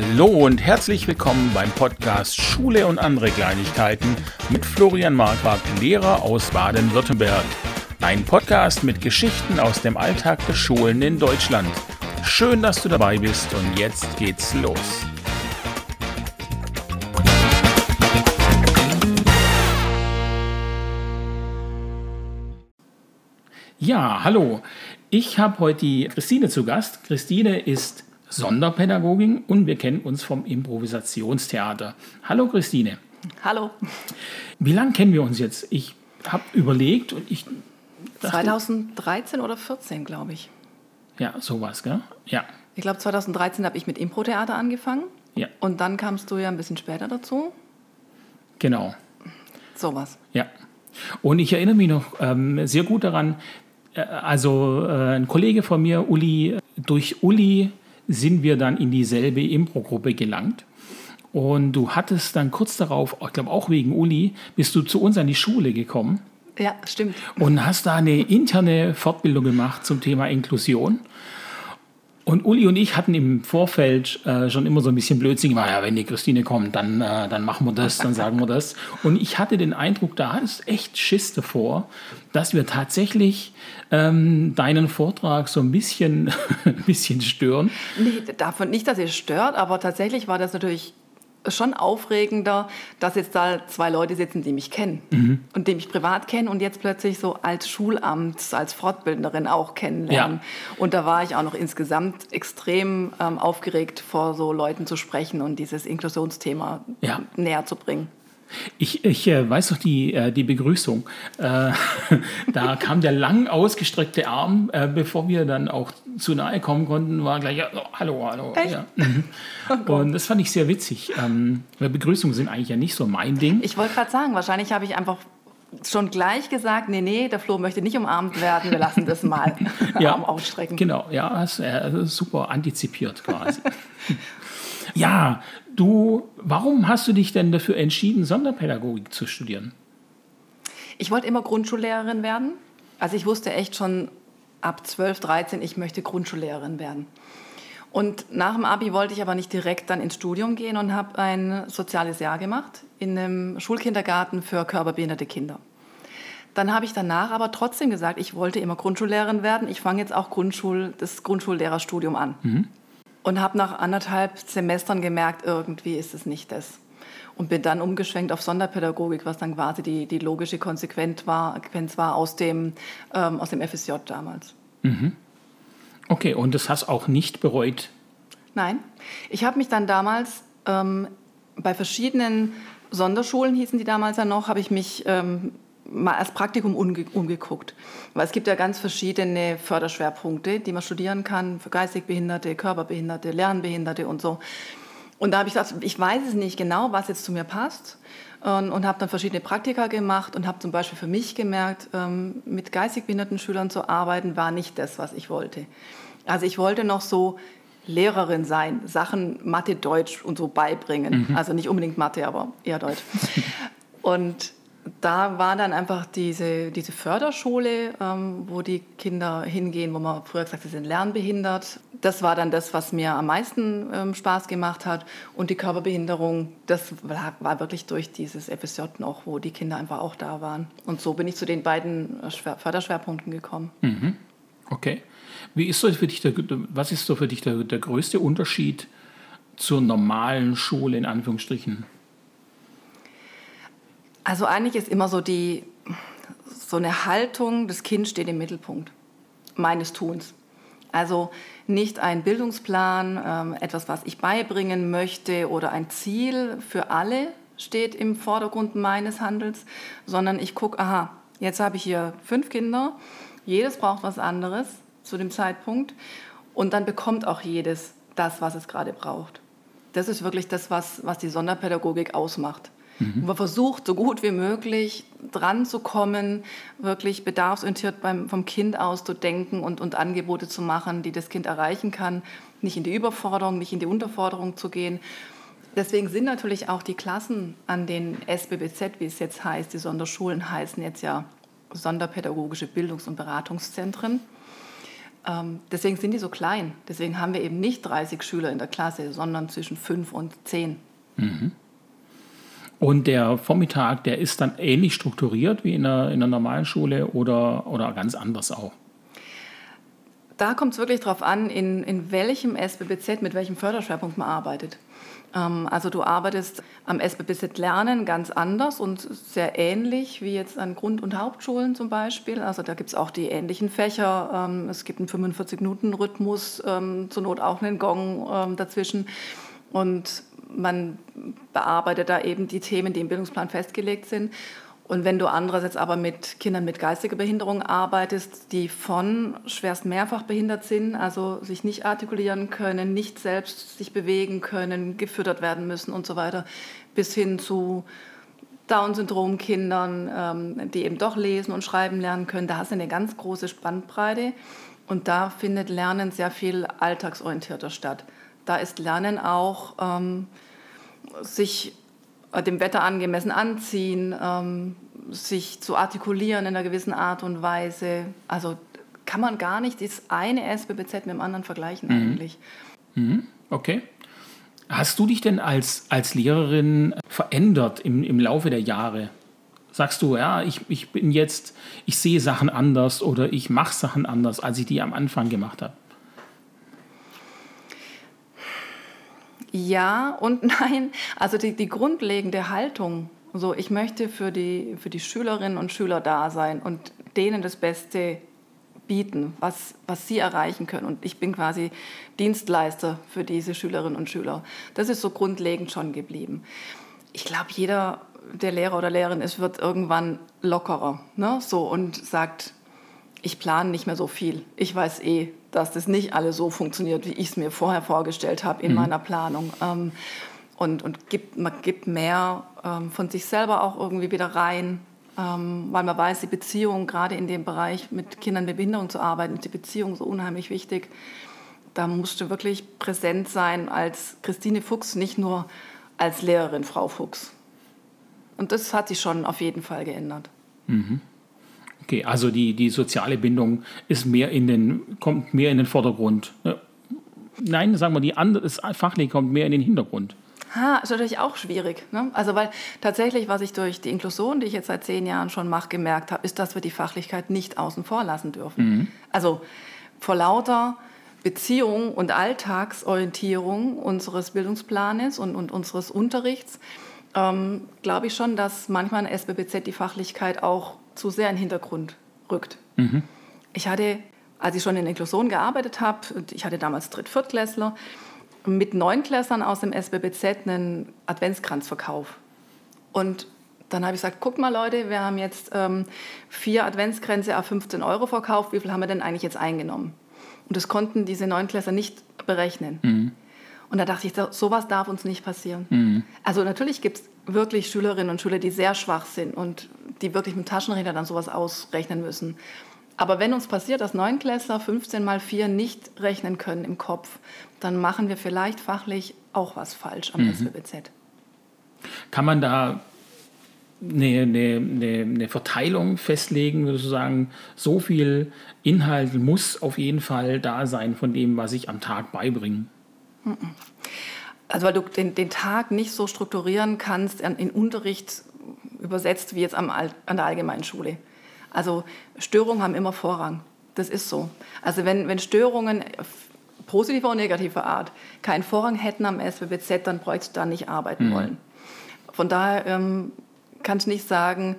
Hallo und herzlich willkommen beim Podcast Schule und andere Kleinigkeiten mit Florian Marquardt, Lehrer aus Baden-Württemberg. Ein Podcast mit Geschichten aus dem Alltag der Schulen in Deutschland. Schön, dass du dabei bist und jetzt geht's los. Ja, hallo. Ich habe heute Christine zu Gast. Christine ist Sonderpädagogin und wir kennen uns vom Improvisationstheater. Hallo Christine. Hallo. Wie lange kennen wir uns jetzt? Ich habe überlegt und ich. Dachte, 2013 oder 14, glaube ich. Ja, sowas, gell? Ja. Ich glaube, 2013 habe ich mit Impro-Theater angefangen. Ja. Und dann kamst du ja ein bisschen später dazu. Genau. Sowas. Ja. Und ich erinnere mich noch ähm, sehr gut daran, äh, also äh, ein Kollege von mir, Uli, durch Uli sind wir dann in dieselbe Impro-Gruppe gelangt. Und du hattest dann kurz darauf, ich glaube auch wegen Uli, bist du zu uns an die Schule gekommen. Ja, stimmt. Und hast da eine interne Fortbildung gemacht zum Thema Inklusion. Und Uli und ich hatten im Vorfeld äh, schon immer so ein bisschen Blödsinn gemacht, ja, wenn die Christine kommt, dann, äh, dann machen wir das, dann sagen wir das. Und ich hatte den Eindruck, da hattest echt Schiss davor, dass wir tatsächlich ähm, deinen Vortrag so ein bisschen, ein bisschen stören. Nee, davon nicht, dass ihr stört, aber tatsächlich war das natürlich schon aufregender, dass jetzt da zwei Leute sitzen, die mich kennen mhm. und die mich privat kennen und jetzt plötzlich so als Schulamt, als Fortbildnerin auch kennenlernen. Ja. Und da war ich auch noch insgesamt extrem ähm, aufgeregt, vor so Leuten zu sprechen und dieses Inklusionsthema ja. näher zu bringen. Ich, ich äh, weiß noch die, äh, die Begrüßung. Äh, da kam der lang ausgestreckte Arm, äh, bevor wir dann auch zu nahe kommen konnten, war gleich, ja, oh, hallo, hallo. Ja. Oh Und das fand ich sehr witzig. Ähm, Begrüßungen sind eigentlich ja nicht so mein Ding. Ich wollte gerade sagen, wahrscheinlich habe ich einfach schon gleich gesagt, nee, nee, der Flo möchte nicht umarmt werden, wir lassen das mal ja, Arm ausstrecken. Genau, ja, das, äh, super antizipiert quasi. ja, Du, warum hast du dich denn dafür entschieden, Sonderpädagogik zu studieren? Ich wollte immer Grundschullehrerin werden. Also ich wusste echt schon ab 12, 13, ich möchte Grundschullehrerin werden. Und nach dem Abi wollte ich aber nicht direkt dann ins Studium gehen und habe ein soziales Jahr gemacht in einem Schulkindergarten für körperbehinderte Kinder. Dann habe ich danach aber trotzdem gesagt, ich wollte immer Grundschullehrerin werden. Ich fange jetzt auch Grundschul, das Grundschullehrerstudium an. Mhm und habe nach anderthalb Semestern gemerkt, irgendwie ist es nicht das. Und bin dann umgeschwenkt auf Sonderpädagogik, was dann quasi die, die logische Konsequenz war, war aus, dem, ähm, aus dem FSJ damals. Mhm. Okay, und das hast auch nicht bereut? Nein. Ich habe mich dann damals ähm, bei verschiedenen Sonderschulen, hießen die damals ja noch, habe ich mich ähm, mal als Praktikum umge umgeguckt. Weil es gibt ja ganz verschiedene Förderschwerpunkte, die man studieren kann für geistig Behinderte, Körperbehinderte, Lernbehinderte und so. Und da habe ich gesagt, ich weiß es nicht genau, was jetzt zu mir passt. Und, und habe dann verschiedene Praktika gemacht und habe zum Beispiel für mich gemerkt, ähm, mit geistig behinderten Schülern zu arbeiten, war nicht das, was ich wollte. Also ich wollte noch so Lehrerin sein, Sachen Mathe, Deutsch und so beibringen. Mhm. Also nicht unbedingt Mathe, aber eher Deutsch. und da war dann einfach diese, diese Förderschule, ähm, wo die Kinder hingehen, wo man früher gesagt hat, sie sind lernbehindert. Das war dann das, was mir am meisten ähm, Spaß gemacht hat. Und die Körperbehinderung, das war, war, wirklich durch dieses FSJ noch, wo die Kinder einfach auch da waren. Und so bin ich zu den beiden äh, Förderschwerpunkten gekommen. Mhm. Okay. Wie ist so für dich der, was ist so für dich der, der größte Unterschied zur normalen Schule in Anführungsstrichen? Also eigentlich ist immer so die so eine Haltung, das Kind steht im Mittelpunkt meines Tuns. Also nicht ein Bildungsplan, ähm, etwas, was ich beibringen möchte oder ein Ziel für alle steht im Vordergrund meines Handels, sondern ich gucke, aha, jetzt habe ich hier fünf Kinder, jedes braucht was anderes zu dem Zeitpunkt und dann bekommt auch jedes das, was es gerade braucht. Das ist wirklich das, was, was die Sonderpädagogik ausmacht. Mhm. Man versucht, so gut wie möglich dran zu kommen, wirklich bedarfsorientiert beim, vom Kind aus zu denken und, und Angebote zu machen, die das Kind erreichen kann. Nicht in die Überforderung, nicht in die Unterforderung zu gehen. Deswegen sind natürlich auch die Klassen an den SBBZ, wie es jetzt heißt, die Sonderschulen heißen jetzt ja Sonderpädagogische Bildungs- und Beratungszentren. Ähm, deswegen sind die so klein. Deswegen haben wir eben nicht 30 Schüler in der Klasse, sondern zwischen 5 und 10. Mhm. Und der Vormittag, der ist dann ähnlich strukturiert wie in einer, in einer normalen Schule oder, oder ganz anders auch? Da kommt es wirklich darauf an, in, in welchem SBBZ, mit welchem Förderschwerpunkt man arbeitet. Ähm, also du arbeitest am SBBZ Lernen ganz anders und sehr ähnlich wie jetzt an Grund- und Hauptschulen zum Beispiel. Also da gibt es auch die ähnlichen Fächer. Ähm, es gibt einen 45-Minuten-Rhythmus, ähm, zur Not auch einen Gong dazwischen. Und man bearbeitet da eben die Themen, die im Bildungsplan festgelegt sind. Und wenn du andererseits aber mit Kindern mit geistiger Behinderung arbeitest, die von schwerst mehrfach behindert sind, also sich nicht artikulieren können, nicht selbst sich bewegen können, gefüttert werden müssen und so weiter, bis hin zu Down-Syndrom-Kindern, ähm, die eben doch lesen und schreiben lernen können, da hast du eine ganz große Spannbreite. Und da findet Lernen sehr viel alltagsorientierter statt. Da ist Lernen auch ähm, sich äh, dem Wetter angemessen anziehen, ähm, sich zu artikulieren in einer gewissen Art und Weise. Also kann man gar nicht das eine SBBZ mit dem anderen vergleichen mhm. eigentlich. Mhm. Okay. Hast du dich denn als, als Lehrerin verändert im, im Laufe der Jahre? Sagst du, ja, ich, ich bin jetzt, ich sehe Sachen anders oder ich mache Sachen anders, als ich die am Anfang gemacht habe? Ja und nein. Also die, die grundlegende Haltung, so ich möchte für die, für die Schülerinnen und Schüler da sein und denen das Beste bieten, was, was sie erreichen können. Und ich bin quasi Dienstleister für diese Schülerinnen und Schüler. Das ist so grundlegend schon geblieben. Ich glaube, jeder, der Lehrer oder Lehrerin ist, wird irgendwann lockerer ne? so, und sagt, ich plane nicht mehr so viel. Ich weiß eh, dass das nicht alles so funktioniert, wie ich es mir vorher vorgestellt habe in mhm. meiner Planung. Ähm, und und gibt, man gibt mehr ähm, von sich selber auch irgendwie wieder rein, ähm, weil man weiß, die Beziehung, gerade in dem Bereich mit Kindern mit Behinderung zu arbeiten, ist die Beziehung so unheimlich wichtig. Da musst du wirklich präsent sein als Christine Fuchs, nicht nur als Lehrerin Frau Fuchs. Und das hat sich schon auf jeden Fall geändert. Mhm. Okay, also die, die soziale Bindung ist mehr in den, kommt mehr in den Vordergrund. Nein, sagen wir, die andere, das Fachliche kommt mehr in den Hintergrund. Ha, ist natürlich auch schwierig. Ne? Also weil tatsächlich, was ich durch die Inklusion, die ich jetzt seit zehn Jahren schon mache, gemerkt habe, ist, dass wir die Fachlichkeit nicht außen vor lassen dürfen. Mhm. Also vor lauter Beziehung und Alltagsorientierung unseres Bildungsplanes und, und unseres Unterrichts ähm, glaube ich schon, dass manchmal in SBBZ die Fachlichkeit auch zu sehr in den Hintergrund rückt. Mhm. Ich hatte, als ich schon in Inklusion gearbeitet habe, ich hatte damals Dritt-, Viertklässler, mit Neunklässlern aus dem SBBZ einen Adventskranzverkauf. Und dann habe ich gesagt, guckt mal Leute, wir haben jetzt ähm, vier Adventskränze auf 15 Euro verkauft, wie viel haben wir denn eigentlich jetzt eingenommen? Und das konnten diese Neunklässler nicht berechnen. Mhm. Und da dachte ich, sowas darf uns nicht passieren. Mhm. Also natürlich gibt es wirklich Schülerinnen und Schüler, die sehr schwach sind und die wirklich mit Taschenrechner dann sowas ausrechnen müssen. Aber wenn uns passiert, dass Neunklässler 15 mal 4 nicht rechnen können im Kopf, dann machen wir vielleicht fachlich auch was falsch am mhm. SWBZ. Kann man da eine, eine, eine, eine Verteilung festlegen, sozusagen, so viel Inhalt muss auf jeden Fall da sein von dem, was ich am Tag beibringe? Also weil du den, den Tag nicht so strukturieren kannst in Unterricht übersetzt wie jetzt am, an der allgemeinen Schule. Also Störungen haben immer Vorrang. Das ist so. Also wenn, wenn Störungen positiver und negativer Art keinen Vorrang hätten am SWBZ, dann bräuchte ich da nicht arbeiten mhm. wollen. Von daher ähm, kann ich nicht sagen,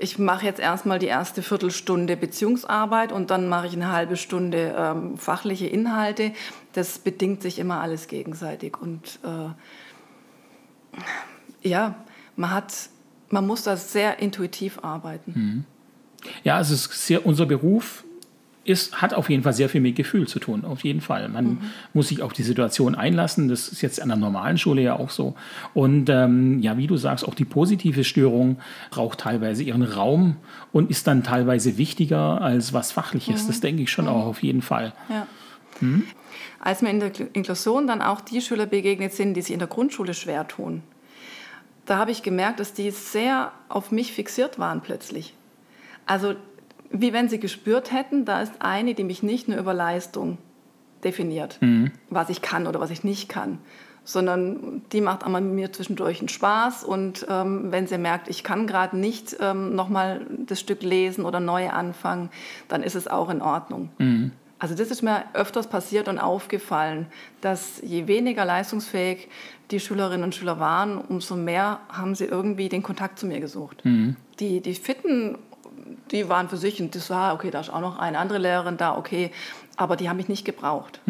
ich mache jetzt erstmal die erste Viertelstunde Beziehungsarbeit und dann mache ich eine halbe Stunde ähm, fachliche Inhalte. Das bedingt sich immer alles gegenseitig. Und äh, ja, man hat, man muss da sehr intuitiv arbeiten. Mhm. Ja, es ist sehr, unser Beruf ist, hat auf jeden Fall sehr viel mit Gefühl zu tun, auf jeden Fall. Man mhm. muss sich auf die Situation einlassen. Das ist jetzt an der normalen Schule ja auch so. Und ähm, ja, wie du sagst, auch die positive Störung braucht teilweise ihren Raum und ist dann teilweise wichtiger als was Fachliches. Mhm. Das denke ich schon mhm. auch auf jeden Fall. Ja. Mhm. Als mir in der Inklusion dann auch die Schüler begegnet sind, die sich in der Grundschule schwer tun, da habe ich gemerkt, dass die sehr auf mich fixiert waren plötzlich. Also wie wenn sie gespürt hätten, da ist eine, die mich nicht nur über Leistung definiert, Mhm. was ich kann oder was ich nicht kann, sondern die macht einmal mir zwischendurch einen Spaß und ähm, wenn sie merkt, ich kann gerade nicht ähm, nochmal das Stück lesen oder neu anfangen, dann ist es auch in Ordnung. Also das ist mir öfters passiert und aufgefallen, dass je weniger leistungsfähig die Schülerinnen und Schüler waren, umso mehr haben sie irgendwie den Kontakt zu mir gesucht. Die, die Fitten, die waren für sich und das war, okay, da ist auch noch eine andere Lehrerin da, okay, aber die haben mich nicht gebraucht.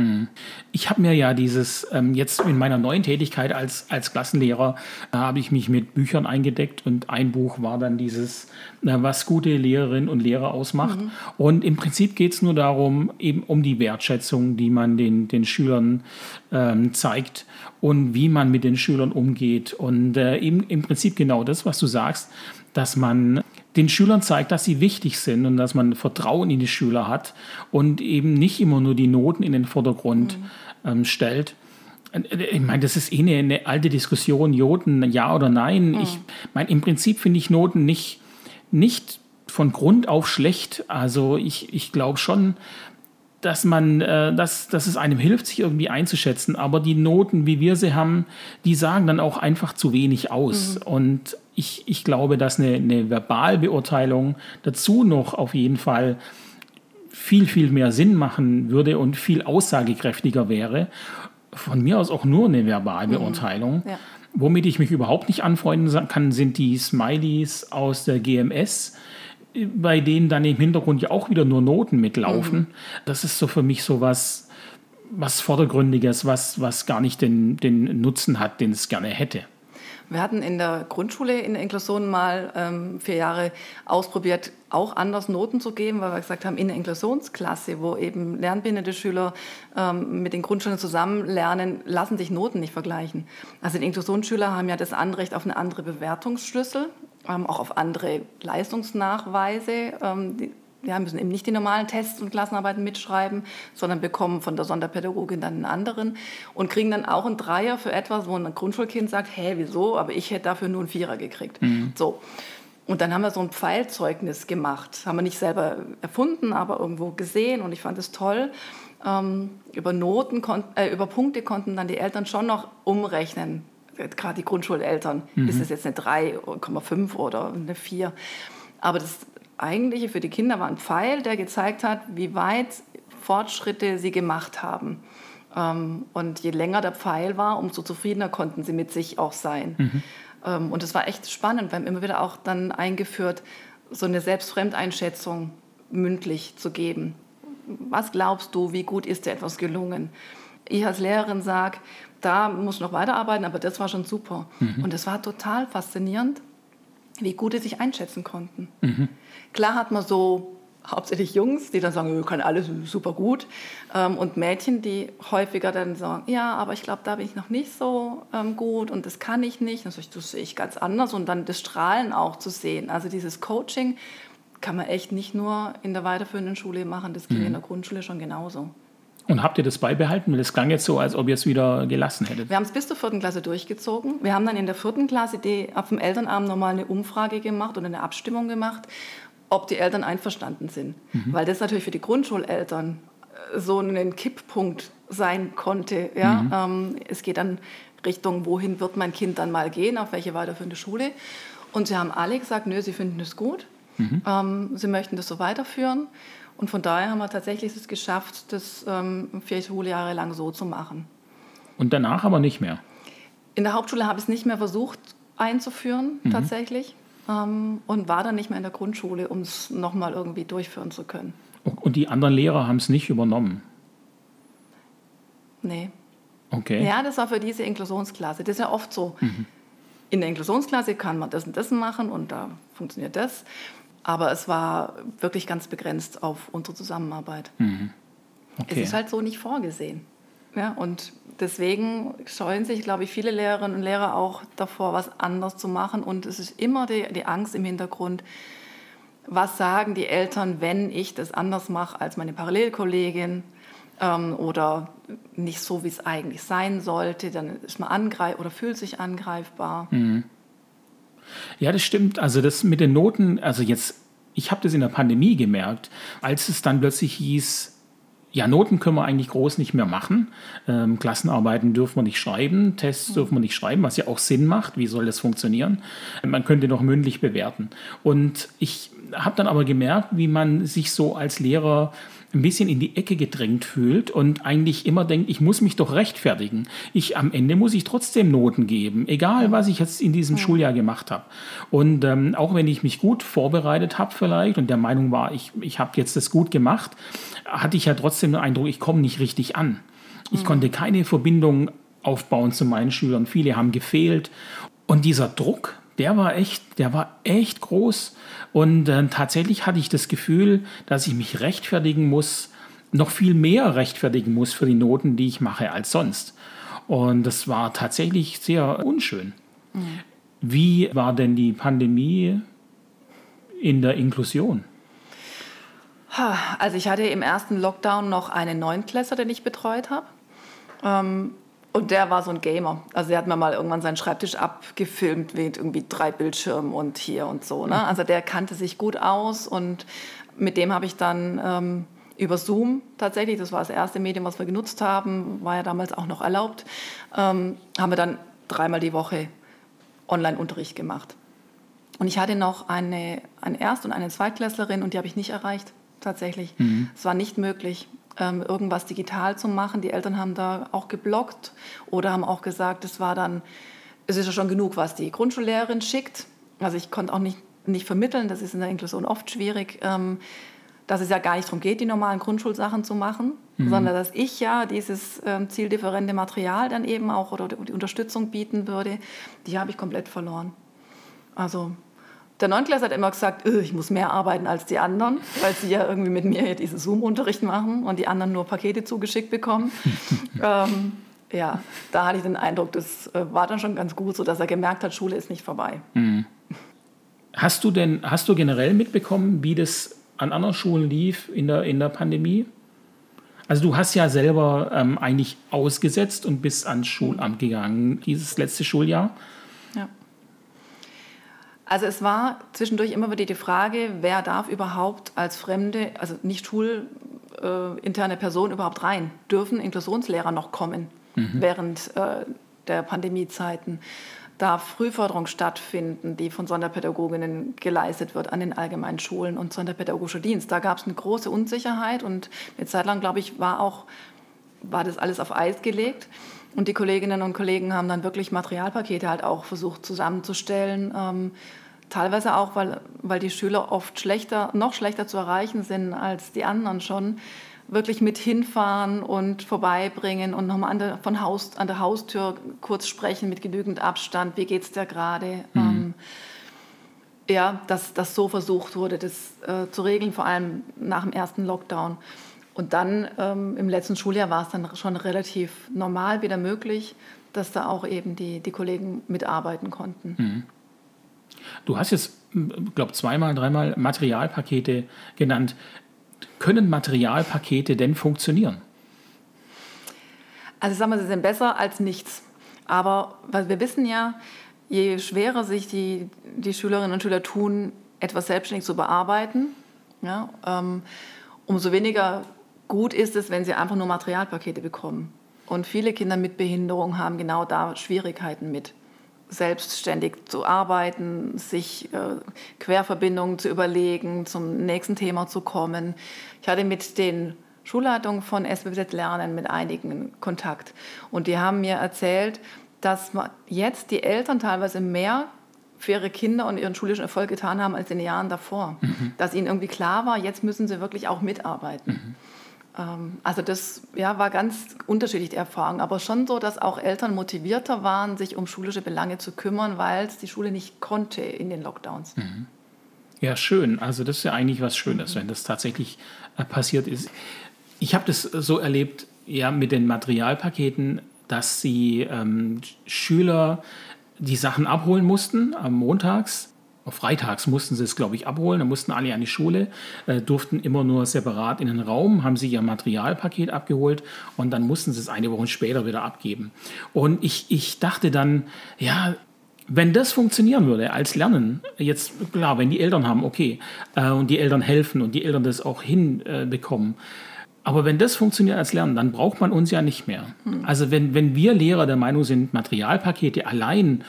Ich habe mir ja dieses, ähm, jetzt in meiner neuen Tätigkeit als, als Klassenlehrer, äh, habe ich mich mit Büchern eingedeckt und ein Buch war dann dieses, äh, was gute Lehrerinnen und Lehrer ausmacht. Und im Prinzip geht es nur darum, eben um die Wertschätzung, die man den, den Schülern ähm, zeigt und wie man mit den Schülern umgeht. Und äh, eben im Prinzip genau das, was du sagst, dass man den Schülern zeigt, dass sie wichtig sind und dass man Vertrauen in die Schüler hat und eben nicht immer nur die Noten in den Vordergrund ähm, stellt. Äh, Ich meine, das ist eh eine, eine alte Diskussion, Noten, ja oder nein. Ich meine, im Prinzip finde ich Noten nicht, nicht von Grund auf schlecht. Also ich, ich glaube schon, dass man, äh, dass, dass es einem hilft, sich irgendwie einzuschätzen. Aber die Noten, wie wir sie haben, die sagen dann auch einfach zu wenig aus. Und ich, ich glaube, dass eine, eine Verbalbeurteilung dazu noch auf jeden Fall viel, viel mehr Sinn machen würde und viel aussagekräftiger wäre. Von mir aus auch nur eine Verbalbeurteilung. Ja. Womit ich mich überhaupt nicht anfreunden kann, sind die Smileys aus der GMS, bei denen dann im Hintergrund ja auch wieder nur Noten mitlaufen. Das ist so für mich so was, was Vordergründiges, was, was gar nicht den, den Nutzen hat, den es gerne hätte. Wir hatten in der Grundschule in der Inklusion mal ähm, vier Jahre ausprobiert, auch anders Noten zu geben, weil wir gesagt haben, in der Inklusionsklasse, wo eben lernbehinderte Schüler ähm, mit den Grundschulen zusammen lernen, lassen sich Noten nicht vergleichen. Also die Inklusionsschüler haben ja das Anrecht auf eine andere Bewertungsschlüssel, ähm, auch auf andere Leistungsnachweise. Ähm, die, ja, müssen eben nicht die normalen Tests und Klassenarbeiten mitschreiben, sondern bekommen von der Sonderpädagogin dann einen anderen und kriegen dann auch einen Dreier für etwas, wo ein Grundschulkind sagt, hä, wieso, aber ich hätte dafür nur einen Vierer gekriegt. So. Und dann haben wir so ein Pfeilzeugnis gemacht. Haben wir nicht selber erfunden, aber irgendwo gesehen und ich fand es toll. Ähm, über Noten, äh, über Punkte konnten dann die Eltern schon noch umrechnen. Gerade die Grundschuleltern. Ist es jetzt eine 3,5 oder eine 4? Aber das eigentliche für die Kinder war ein Pfeil, der gezeigt hat, wie weit Fortschritte sie gemacht haben. Ähm, und je länger der Pfeil war, umso zufriedener konnten sie mit sich auch sein. Ähm, und es war echt spannend. Wir haben immer wieder auch dann eingeführt, so eine Selbstfremdeinschätzung mündlich zu geben. Was glaubst du, wie gut ist dir etwas gelungen? Ich als Lehrerin sage, da muss ich noch weiterarbeiten, aber das war schon super. Und es war total faszinierend, wie gut sie sich einschätzen konnten. Klar hat man so hauptsächlich Jungs, die dann sagen, wir können alles super gut. Ähm, und Mädchen, die häufiger dann sagen, ja, aber ich glaube, da bin ich noch nicht so ähm, gut und das kann ich nicht. Das, das sehe ich ganz anders. Und dann das Strahlen auch zu sehen. Also dieses Coaching kann man echt nicht nur in der weiterführenden Schule machen, das ging in der Grundschule schon genauso. Und habt ihr das beibehalten? Weil das klang jetzt so, als ob ihr es wieder gelassen hättet. Wir haben es bis zur vierten Klasse durchgezogen. Wir haben dann in der vierten Klasse die, auf dem Elternabend nochmal eine Umfrage gemacht oder eine Abstimmung gemacht, ob die Eltern einverstanden sind. Weil das natürlich für die Grundschuleltern äh, so ein Kipppunkt sein konnte. Ja? Ähm, es geht dann Richtung, wohin wird mein Kind dann mal gehen, auf welche weiterführende Schule. Und sie haben alle gesagt, nö, sie finden es gut. Ähm, sie möchten das so weiterführen. Und von daher haben wir tatsächlich es geschafft, das ähm, vier Schuljahre lang so zu machen. Und danach aber nicht mehr. In der Hauptschule habe ich es nicht mehr versucht einzuführen, tatsächlich. Ähm, und war dann nicht mehr in der Grundschule, um es nochmal irgendwie durchführen zu können. Und die anderen Lehrer haben es nicht übernommen. Nee. Okay. Ja, das war für diese Inklusionsklasse. Das ist ja oft so. In der Inklusionsklasse kann man das und das machen und da funktioniert das. Aber es war wirklich ganz begrenzt auf unsere Zusammenarbeit. Es okay. ist halt so nicht vorgesehen. Ja, und deswegen scheuen sich, glaube ich, viele Lehrerinnen und Lehrer auch davor, was anders zu machen. Und es ist immer die, die Angst im Hintergrund, was sagen die Eltern, wenn ich das anders mache als meine Parallelkollegin ähm, oder nicht so, wie es eigentlich sein sollte, dann ist man angreif oder fühlt sich angreifbar. Ja, das stimmt. Also das mit den Noten, also jetzt ich habe das in der Pandemie gemerkt, als es dann plötzlich hieß, ja, Noten können wir eigentlich groß nicht mehr machen. Ähm, Klassenarbeiten dürfen wir nicht schreiben, Tests dürfen wir nicht schreiben, was ja auch Sinn macht. Wie soll das funktionieren? Man könnte noch mündlich bewerten. Und ich habe dann aber gemerkt, wie man sich so als Lehrer ein bisschen in die Ecke gedrängt fühlt und eigentlich immer denkt, ich muss mich doch rechtfertigen. Ich am Ende muss ich trotzdem Noten geben, egal was ich jetzt in diesem ja. Schuljahr gemacht habe. Und ähm, auch wenn ich mich gut vorbereitet habe vielleicht und der Meinung war, ich, ich habe jetzt das gut gemacht, hatte ich ja trotzdem den Eindruck, ich komme nicht richtig an. Ich mhm. konnte keine Verbindung aufbauen zu meinen Schülern. Viele haben gefehlt. Und dieser Druck, der war echt, der war echt groß. Und äh, tatsächlich hatte ich das Gefühl, dass ich mich rechtfertigen muss, noch viel mehr rechtfertigen muss für die Noten, die ich mache, als sonst. Und das war tatsächlich sehr unschön. Mhm. Wie war denn die Pandemie in der Inklusion? Also ich hatte im ersten Lockdown noch einen Neunklässler, den ich betreut habe. Ähm, und der war so ein Gamer. Also der hat mir mal irgendwann seinen Schreibtisch abgefilmt mit irgendwie drei Bildschirmen und hier und so. Ne? Also der kannte sich gut aus und mit dem habe ich dann ähm, über Zoom tatsächlich, das war das erste Medium, was wir genutzt haben, war ja damals auch noch erlaubt, ähm, haben wir dann dreimal die Woche Online-Unterricht gemacht. Und ich hatte noch eine, eine Erst- und eine Zweitklässlerin und die habe ich nicht erreicht, tatsächlich. Mhm. Es war nicht möglich irgendwas digital zu machen. Die Eltern haben da auch geblockt oder haben auch gesagt, es war dann, es ist ja schon genug, was die Grundschullehrerin schickt. Also ich konnte auch nicht, nicht vermitteln, das ist in der Inklusion oft schwierig, ähm, dass es ja gar nicht darum geht, die normalen Grundschulsachen zu machen, mhm. sondern dass ich ja dieses ähm, zieldifferente Material dann eben auch oder die Unterstützung bieten würde, die habe ich komplett verloren. Also der Neunklässler hat immer gesagt, öh, ich muss mehr arbeiten als die anderen, weil sie ja irgendwie mit mir diesen Zoom-Unterricht machen und die anderen nur Pakete zugeschickt bekommen. ähm, ja, da hatte ich den Eindruck, das äh, war dann schon ganz gut, so dass er gemerkt hat, Schule ist nicht vorbei. Mhm. Hast du denn, hast du generell mitbekommen, wie das an anderen Schulen lief in der, in der Pandemie? Also du hast ja selber ähm, eigentlich ausgesetzt und bist ans Schulamt gegangen dieses letzte Schuljahr. Also es war zwischendurch immer wieder die Frage, wer darf überhaupt als fremde, also nicht schulinterne Person überhaupt rein? Dürfen Inklusionslehrer noch kommen mhm. während äh, der Pandemiezeiten? Darf Frühförderung stattfinden, die von Sonderpädagoginnen geleistet wird an den allgemeinen Schulen und Sonderpädagogischer Dienst? Da gab es eine große Unsicherheit und eine Zeit lang, glaube ich, war auch war das alles auf Eis gelegt. Und die Kolleginnen und Kollegen haben dann wirklich Materialpakete halt auch versucht zusammenzustellen. Ähm, teilweise auch, weil, weil die Schüler oft schlechter, noch schlechter zu erreichen sind als die anderen schon. Wirklich mit hinfahren und vorbeibringen und nochmal an der, von Haus, an der Haustür kurz sprechen mit genügend Abstand. Wie geht es dir gerade? Mhm. Ähm, ja, dass das so versucht wurde, das äh, zu regeln, vor allem nach dem ersten Lockdown. Und dann ähm, im letzten Schuljahr war es dann schon relativ normal wieder möglich, dass da auch eben die, die Kollegen mitarbeiten konnten. Mhm. Du hast jetzt, glaube zweimal, dreimal Materialpakete genannt. Können Materialpakete denn funktionieren? Also sagen wir, sie sind besser als nichts. Aber weil wir wissen ja, je schwerer sich die, die Schülerinnen und Schüler tun, etwas selbstständig zu bearbeiten, ja, ähm, umso weniger gut ist es, wenn sie einfach nur Materialpakete bekommen. Und viele Kinder mit Behinderung haben genau da Schwierigkeiten mit selbstständig zu arbeiten, sich äh, Querverbindungen zu überlegen, zum nächsten Thema zu kommen. Ich hatte mit den Schulleitungen von SBZ Lernen mit einigen Kontakt und die haben mir erzählt, dass jetzt die Eltern teilweise mehr für ihre Kinder und ihren schulischen Erfolg getan haben als in den Jahren davor. Mhm. Dass ihnen irgendwie klar war, jetzt müssen sie wirklich auch mitarbeiten. Mhm. Ähm, also das ja, war ganz unterschiedlich die Erfahrung, aber schon so, dass auch Eltern motivierter waren, sich um schulische Belange zu kümmern, weil es die Schule nicht konnte in den Lockdowns. Mhm. Ja, schön. Also das ist ja eigentlich was Schönes, mhm. wenn das tatsächlich äh, passiert ist. Ich habe das so erlebt, ja, mit den Materialpaketen, dass sie ähm, Schüler die Sachen abholen mussten am Montags freitags mussten sie es, glaube ich, abholen. Da mussten alle an die Schule, äh, durften immer nur separat in den Raum, haben sie ihr Materialpaket abgeholt und dann mussten sie es eine Woche später wieder abgeben. Und ich, ich dachte dann, ja, wenn das funktionieren würde als Lernen, jetzt klar, wenn die Eltern haben, okay, äh, und die Eltern helfen und die Eltern das auch hinbekommen, äh, aber wenn das funktioniert als Lernen, dann braucht man uns ja nicht mehr. Mhm. Also wenn, wenn wir Lehrer der Meinung sind, Materialpakete allein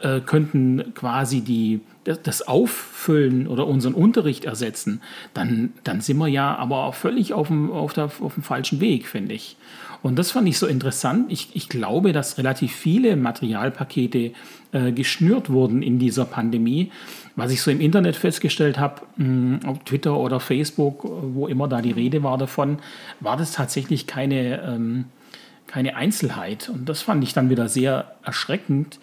äh, könnten quasi die, das Auffüllen oder unseren Unterricht ersetzen, dann, dann sind wir ja aber völlig auf dem, auf, der, auf dem falschen Weg, finde ich. Und das fand ich so interessant. Ich, ich glaube, dass relativ viele Materialpakete äh, geschnürt wurden in dieser Pandemie. Was ich so im Internet festgestellt habe, mm, auf Twitter oder Facebook, wo immer da die Rede war davon, war das tatsächlich keine, ähm, keine Einzelheit. Und das fand ich dann wieder sehr erschreckend,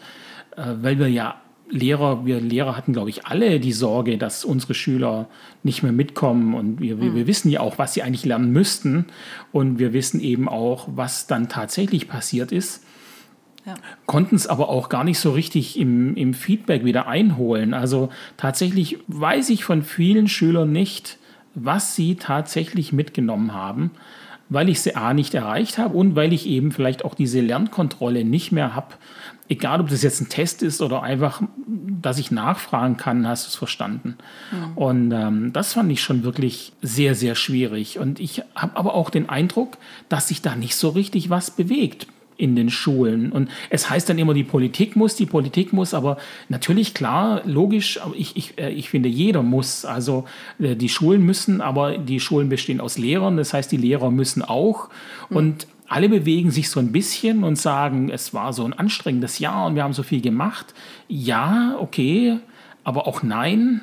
äh, weil wir ja Lehrer, wir Lehrer hatten, glaube ich, alle die Sorge, dass unsere Schüler nicht mehr mitkommen. Und wir, wir, wir, wissen ja auch, was sie eigentlich lernen müssten. Und wir wissen eben auch, was dann tatsächlich passiert ist. Ja. Konnten es aber auch gar nicht so richtig im, im Feedback wieder einholen. Also tatsächlich weiß ich von vielen Schülern nicht, was sie tatsächlich mitgenommen haben, weil ich sie A nicht erreicht habe und weil ich eben vielleicht auch diese Lernkontrolle nicht mehr habe egal ob das jetzt ein Test ist oder einfach, dass ich nachfragen kann, hast du es verstanden. Mhm. Und ähm, das fand ich schon wirklich sehr, sehr schwierig. Und ich habe aber auch den Eindruck, dass sich da nicht so richtig was bewegt in den Schulen. Und es heißt dann immer, die Politik muss, die Politik muss, aber natürlich klar, logisch, ich, ich, äh, ich finde, jeder muss. Also äh, die Schulen müssen, aber die Schulen bestehen aus Lehrern, das heißt, die Lehrer müssen auch. Mhm. Und alle bewegen sich so ein bisschen und sagen, es war so ein anstrengendes Jahr und wir haben so viel gemacht. Ja, okay, aber auch nein.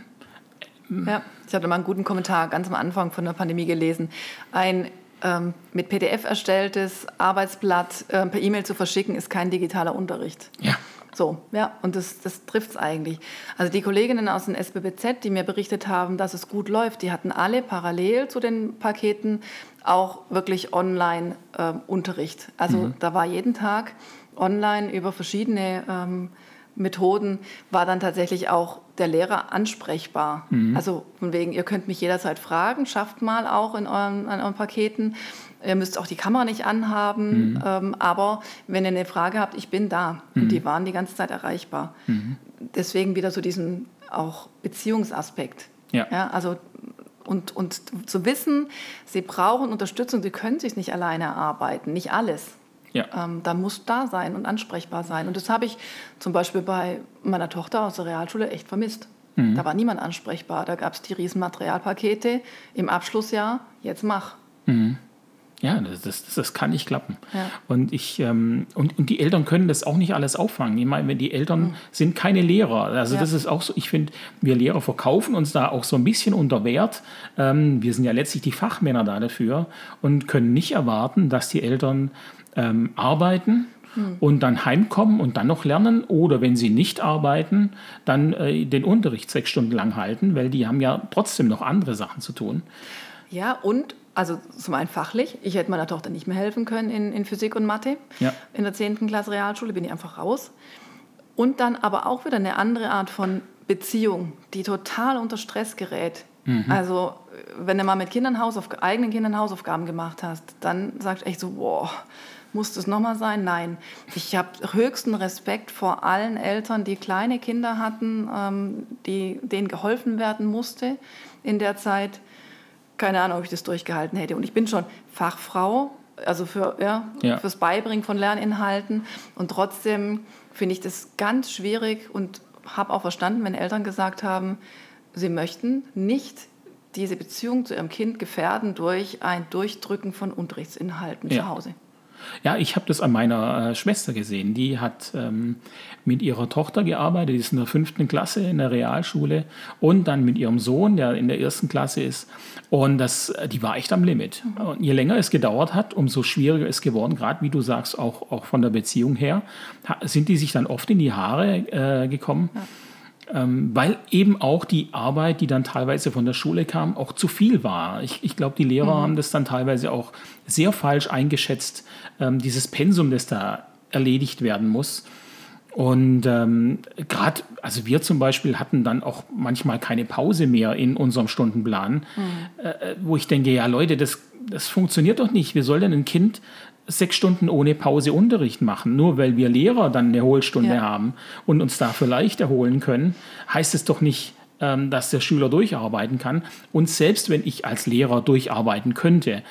Ja, ich hatte mal einen guten Kommentar ganz am Anfang von der Pandemie gelesen. Ein ähm, mit PDF erstelltes Arbeitsblatt äh, per E-Mail zu verschicken, ist kein digitaler Unterricht. Ja. So, ja, und das, das trifft es eigentlich. Also die Kolleginnen aus dem SBBZ, die mir berichtet haben, dass es gut läuft, die hatten alle parallel zu den Paketen auch wirklich Online-Unterricht. Ähm, also mhm. da war jeden Tag online über verschiedene ähm, Methoden, war dann tatsächlich auch der Lehrer ansprechbar. Mhm. Also von wegen, ihr könnt mich jederzeit fragen, schafft mal auch in euren, in euren Paketen. Ihr müsst auch die Kamera nicht anhaben, mhm. ähm, aber wenn ihr eine Frage habt, ich bin da. Mhm. Und die waren die ganze Zeit erreichbar. Mhm. Deswegen wieder zu diesem auch Beziehungsaspekt. Ja. ja. also und, und zu wissen, sie brauchen Unterstützung, sie können sich nicht alleine erarbeiten, nicht alles. Ja. Ähm, da muss da sein und ansprechbar sein. Und das habe ich zum Beispiel bei meiner Tochter aus der Realschule echt vermisst. Mhm. Da war niemand ansprechbar. Da gab es die riesen Materialpakete im Abschlussjahr, jetzt mach. Mhm. Ja, das, das, das kann nicht klappen. Ja. Und, ich, ähm, und, und die Eltern können das auch nicht alles auffangen. Ich meine, die Eltern mhm. sind keine Lehrer. Also ja. das ist auch so, ich finde, wir Lehrer verkaufen uns da auch so ein bisschen unter Wert. Ähm, wir sind ja letztlich die Fachmänner da dafür und können nicht erwarten, dass die Eltern ähm, arbeiten mhm. und dann heimkommen und dann noch lernen oder wenn sie nicht arbeiten, dann äh, den Unterricht sechs Stunden lang halten, weil die haben ja trotzdem noch andere Sachen zu tun. Ja, und also zum einen fachlich. Ich hätte meiner Tochter nicht mehr helfen können in, in Physik und Mathe. Ja. In der 10. Klasse Realschule bin ich einfach raus. Und dann aber auch wieder eine andere Art von Beziehung, die total unter Stress gerät. Mhm. Also wenn du mal mit Kindern Hausauf eigenen Kindern Hausaufgaben gemacht hast, dann sagst du echt so, boah, muss das nochmal sein? Nein. Ich habe höchsten Respekt vor allen Eltern, die kleine Kinder hatten, ähm, die, denen geholfen werden musste in der Zeit keine Ahnung, ob ich das durchgehalten hätte. Und ich bin schon Fachfrau, also für, ja, ja. fürs Beibringen von Lerninhalten. Und trotzdem finde ich das ganz schwierig und habe auch verstanden, wenn Eltern gesagt haben, sie möchten nicht diese Beziehung zu ihrem Kind gefährden durch ein Durchdrücken von Unterrichtsinhalten ja. zu Hause. Ja, ich habe das an meiner äh, Schwester gesehen. Die hat ähm, mit ihrer Tochter gearbeitet, die ist in der fünften Klasse in der Realschule und dann mit ihrem Sohn, der in der ersten Klasse ist. Und das, äh, die war echt am Limit. Und je länger es gedauert hat, umso schwieriger ist geworden, gerade wie du sagst, auch, auch von der Beziehung her, sind die sich dann oft in die Haare äh, gekommen. Ja ähm, weil eben auch die Arbeit, die dann teilweise von der Schule kam, auch zu viel war. Ich, ich glaube, die Lehrer mhm. haben das dann teilweise auch sehr falsch eingeschätzt, ähm, dieses Pensum, das da erledigt werden muss. Und ähm, gerade, also wir zum Beispiel hatten dann auch manchmal keine Pause mehr in unserem Stundenplan, mhm. äh, wo ich denke, ja Leute, das, das funktioniert doch nicht. Wie soll denn ein Kind sechs Stunden ohne Pause Unterricht machen. Nur weil wir Lehrer dann eine Hohlstunde ja. haben und uns dafür leicht erholen können, heißt es doch nicht, ähm, dass der Schüler durcharbeiten kann. Und selbst wenn ich als Lehrer durcharbeiten könnte,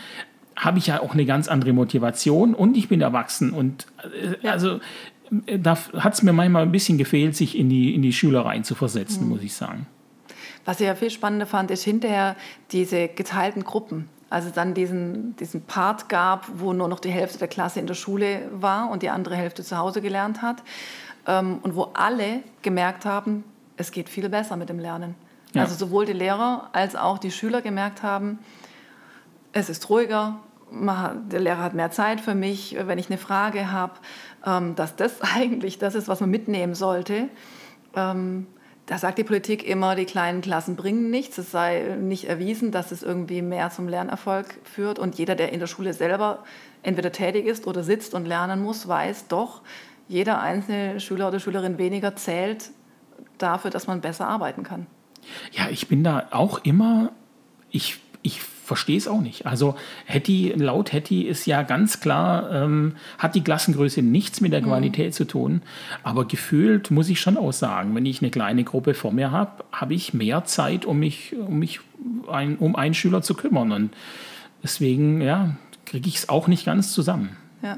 habe ich ja auch eine ganz andere Motivation und ich bin erwachsen. Und äh, also äh, da hat es mir manchmal ein bisschen gefehlt, sich in die, in die Schüler rein zu versetzen, mhm. muss ich sagen. Was ich ja viel spannender fand, ist hinterher diese geteilten Gruppen. Also dann diesen, diesen Part gab, wo nur noch die Hälfte der Klasse in der Schule war und die andere Hälfte zu Hause gelernt hat. Ähm, und wo alle gemerkt haben, es geht viel besser mit dem Lernen. Ja. Also sowohl die Lehrer als auch die Schüler gemerkt haben, es ist ruhiger, der Lehrer hat mehr Zeit für mich, wenn ich eine Frage habe, ähm, dass das eigentlich das ist, was man mitnehmen sollte. Ähm, da sagt die Politik immer, die kleinen Klassen bringen nichts. Es sei nicht erwiesen, dass es irgendwie mehr zum Lernerfolg führt. Und jeder, der in der Schule selber entweder tätig ist oder sitzt und lernen muss, weiß doch, jeder einzelne Schüler oder Schülerin weniger zählt dafür, dass man besser arbeiten kann. Ja, ich bin da auch immer, ich, ich verstehe es auch nicht. Also Hetty, laut Hetty ist ja ganz klar, ähm, hat die Klassengröße nichts mit der mhm. Qualität mhm. zu tun. Aber gefühlt muss ich schon auch sagen, wenn ich eine kleine Gruppe vor mir habe, habe ich mehr Zeit, um mich, um mich ein, um einen Schüler zu kümmern. Und deswegen, ja, kriege ich es auch nicht ganz zusammen. Ja.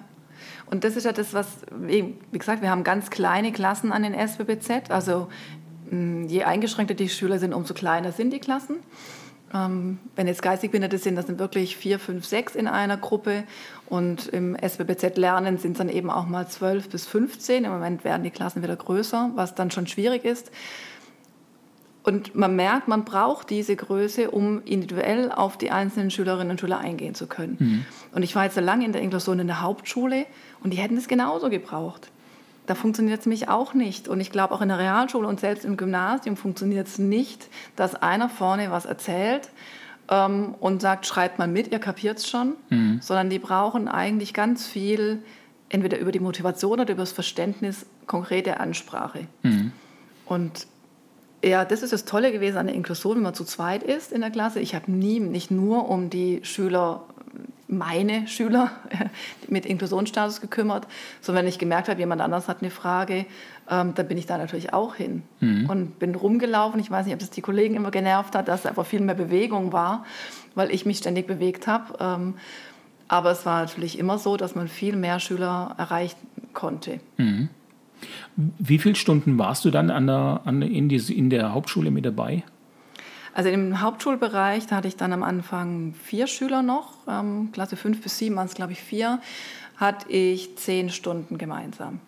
Und das ist ja das, was, wie gesagt, wir haben ganz kleine Klassen an den SWBZ. Also je eingeschränkter die Schüler sind, umso kleiner sind die Klassen. Ähm, wenn jetzt geistig Behinderte sind, das sind wirklich vier, fünf, sechs in einer Gruppe. Und im SWBZ Lernen sind es dann eben auch mal zwölf bis 15. Im Moment werden die Klassen wieder größer, was dann schon schwierig ist. Und man merkt, man braucht diese Größe, um individuell auf die einzelnen Schülerinnen und Schüler eingehen zu können. Mhm. Und ich war jetzt so lange in der Inklusion in der Hauptschule und die hätten es genauso gebraucht. Da funktioniert es nämlich auch nicht. Und ich glaube, auch in der Realschule und selbst im Gymnasium funktioniert es nicht, dass einer vorne was erzählt ähm, und sagt, schreibt mal mit, ihr kapiert es schon, mhm. sondern die brauchen eigentlich ganz viel, entweder über die Motivation oder über das Verständnis, konkrete Ansprache. Mhm. Und ja, das ist das Tolle gewesen an der Inklusion, wenn man zu zweit ist in der Klasse. Ich habe nie, nicht nur um die Schüler meine Schüler mit Inklusionsstatus gekümmert, sondern wenn ich gemerkt habe, jemand anders hat eine Frage, ähm, dann bin ich da natürlich auch hin mhm. und bin rumgelaufen. Ich weiß nicht, ob das die Kollegen immer genervt hat, dass einfach viel mehr Bewegung war, weil ich mich ständig bewegt habe. Ähm, aber es war natürlich immer so, dass man viel mehr Schüler erreichen konnte. Mhm. Wie viele Stunden warst du dann an der, an, in, die, in der Hauptschule mit dabei? Also im Hauptschulbereich, da hatte ich dann am Anfang vier Schüler noch, ähm, Klasse fünf bis sieben waren es, glaube ich, vier, hatte ich zehn Stunden gemeinsam.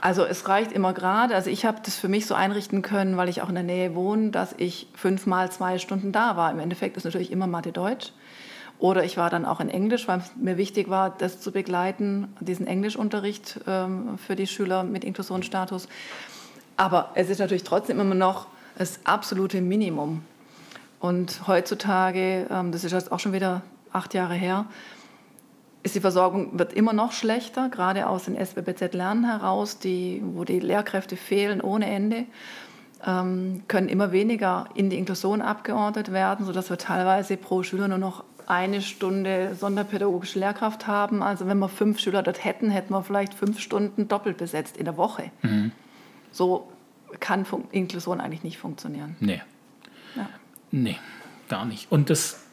Also es reicht immer gerade. Also ich habe das für mich so einrichten können, weil ich auch in der Nähe wohne, dass ich fünfmal zwei Stunden da war. Im Endeffekt ist natürlich immer Mathe-Deutsch. Oder ich war dann auch in Englisch, weil es mir wichtig war, das zu begleiten, diesen Englischunterricht ähm, für die Schüler mit Inklusionsstatus. Aber es ist natürlich trotzdem immer noch das absolute Minimum. Und heutzutage, ähm, das ist jetzt auch schon wieder acht Jahre her, ist die Versorgung wird immer noch schlechter, gerade aus den SBBZ Lernen heraus, die, wo die Lehrkräfte fehlen ohne Ende, ähm, können immer weniger in die Inklusion abgeordnet werden, sodass wir teilweise pro Schüler nur noch eine Stunde sonderpädagogische Lehrkraft haben. Also wenn wir fünf Schüler dort hätten, hätten wir vielleicht fünf Stunden doppelt besetzt in der Woche. Mhm. So kann Inklusion eigentlich nicht funktionieren. Nee. Ja. Nee, gar nicht. Und das,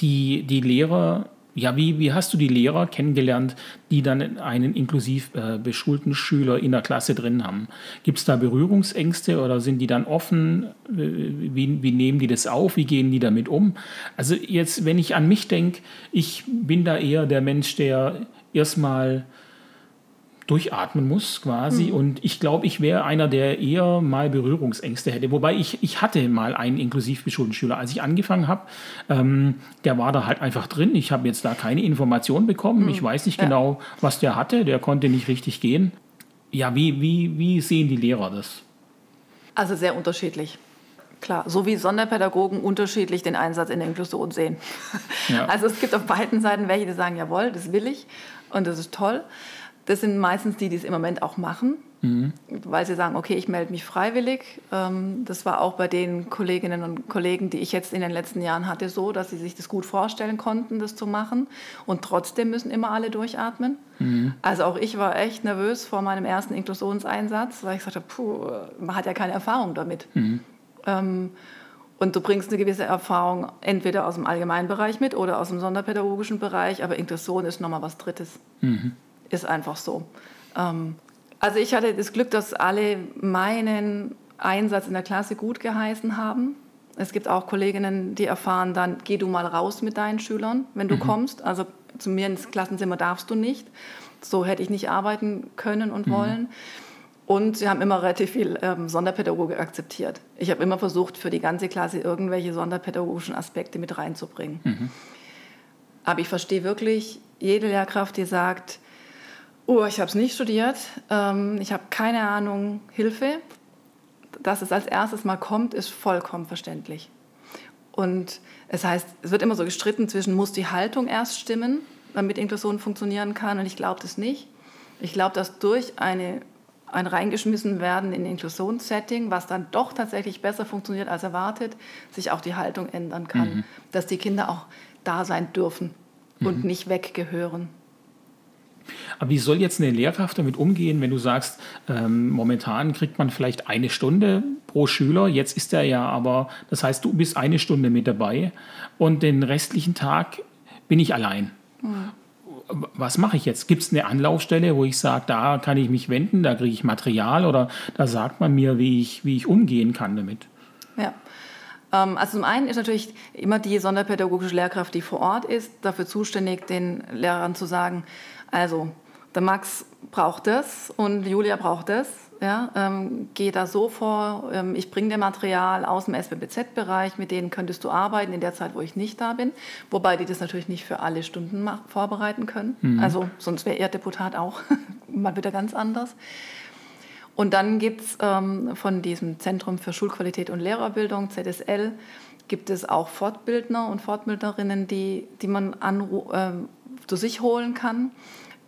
die, die Lehrer, ja, wie, wie hast du die Lehrer kennengelernt, die dann einen inklusiv äh, beschulten Schüler in der Klasse drin haben? Gibt es da Berührungsängste oder sind die dann offen? Wie, wie nehmen die das auf? Wie gehen die damit um? Also jetzt, wenn ich an mich denke, ich bin da eher der Mensch, der erstmal durchatmen muss quasi. Mhm. Und ich glaube, ich wäre einer, der eher mal Berührungsängste hätte. Wobei ich, ich hatte mal einen inklusiv beschulten Schüler. Als ich angefangen habe, ähm, der war da halt einfach drin. Ich habe jetzt da keine Informationen bekommen. Mhm. Ich weiß nicht ja. genau, was der hatte. Der konnte nicht richtig gehen. Ja, wie, wie, wie sehen die Lehrer das? Also sehr unterschiedlich. Klar, so wie Sonderpädagogen unterschiedlich den Einsatz in der Inklusion sehen. Ja. Also es gibt auf beiden Seiten welche, die sagen, jawohl, das will ich und das ist toll. Das sind meistens die, die es im Moment auch machen, mhm. weil sie sagen, okay, ich melde mich freiwillig. Ähm, das war auch bei den Kolleginnen und Kollegen, die ich jetzt in den letzten Jahren hatte, so, dass sie sich das gut vorstellen konnten, das zu machen. Und trotzdem müssen immer alle durchatmen. Mhm. Also auch ich war echt nervös vor meinem ersten Inklusionseinsatz, weil ich sagte, puh, man hat ja keine Erfahrung damit. Mhm. Ähm, und du bringst eine gewisse Erfahrung entweder aus dem Allgemeinbereich mit oder aus dem sonderpädagogischen Bereich, aber Inklusion ist nochmal was Drittes. Mhm. Ist einfach so. Ähm, also ich hatte das Glück, dass alle meinen Einsatz in der Klasse gut geheißen haben. Es gibt auch Kolleginnen, die erfahren dann, geh du mal raus mit deinen Schülern, wenn du mhm. kommst. Also zu mir ins Klassenzimmer darfst du nicht. So hätte ich nicht arbeiten können und mhm. wollen. Und sie haben immer relativ viel ähm, Sonderpädagogik akzeptiert. Ich habe immer versucht, für die ganze Klasse irgendwelche sonderpädagogischen Aspekte mit reinzubringen. Mhm. Aber ich verstehe wirklich jede Lehrkraft, die sagt, oh, ich habe es nicht studiert, ähm, ich habe keine Ahnung, Hilfe. Dass es als erstes mal kommt, ist vollkommen verständlich. Und es heißt, es wird immer so gestritten zwischen, muss die Haltung erst stimmen, damit Inklusion funktionieren kann. Und ich glaube das nicht. Ich glaube, dass durch eine ein reingeschmissen werden in Inklusionssetting, was dann doch tatsächlich besser funktioniert als erwartet, sich auch die Haltung ändern kann. Mhm. Dass die Kinder auch da sein dürfen und mhm. nicht weggehören. Aber wie soll jetzt eine Lehrkraft damit umgehen, wenn du sagst, ähm, momentan kriegt man vielleicht eine Stunde pro Schüler, jetzt ist er ja aber, das heißt, du bist eine Stunde mit dabei und den restlichen Tag bin ich allein. Mhm was mache ich jetzt? Gibt es eine Anlaufstelle, wo ich sage, da kann ich mich wenden, da kriege ich Material oder da sagt man mir, wie ich, wie ich umgehen kann damit? Ja. Ähm, also zum einen ist natürlich immer die sonderpädagogische Lehrkraft, die vor Ort ist, dafür zuständig, den Lehrern zu sagen, also der Max braucht das und Julia braucht das ja, ähm, geh da so vor, ähm, ich bringe dir Material aus dem SBBZ-Bereich, mit denen könntest du arbeiten in der Zeit, wo ich nicht da bin. Wobei die das natürlich nicht für alle Stunden vorbereiten können. Mhm. Also sonst wäre ihr Deputat auch mal wieder ganz anders. Und dann gibt es ähm, von diesem Zentrum für Schulqualität und Lehrerbildung, ZSL, gibt es auch Fortbildner und Fortbildnerinnen, die, die man äh, zu sich holen kann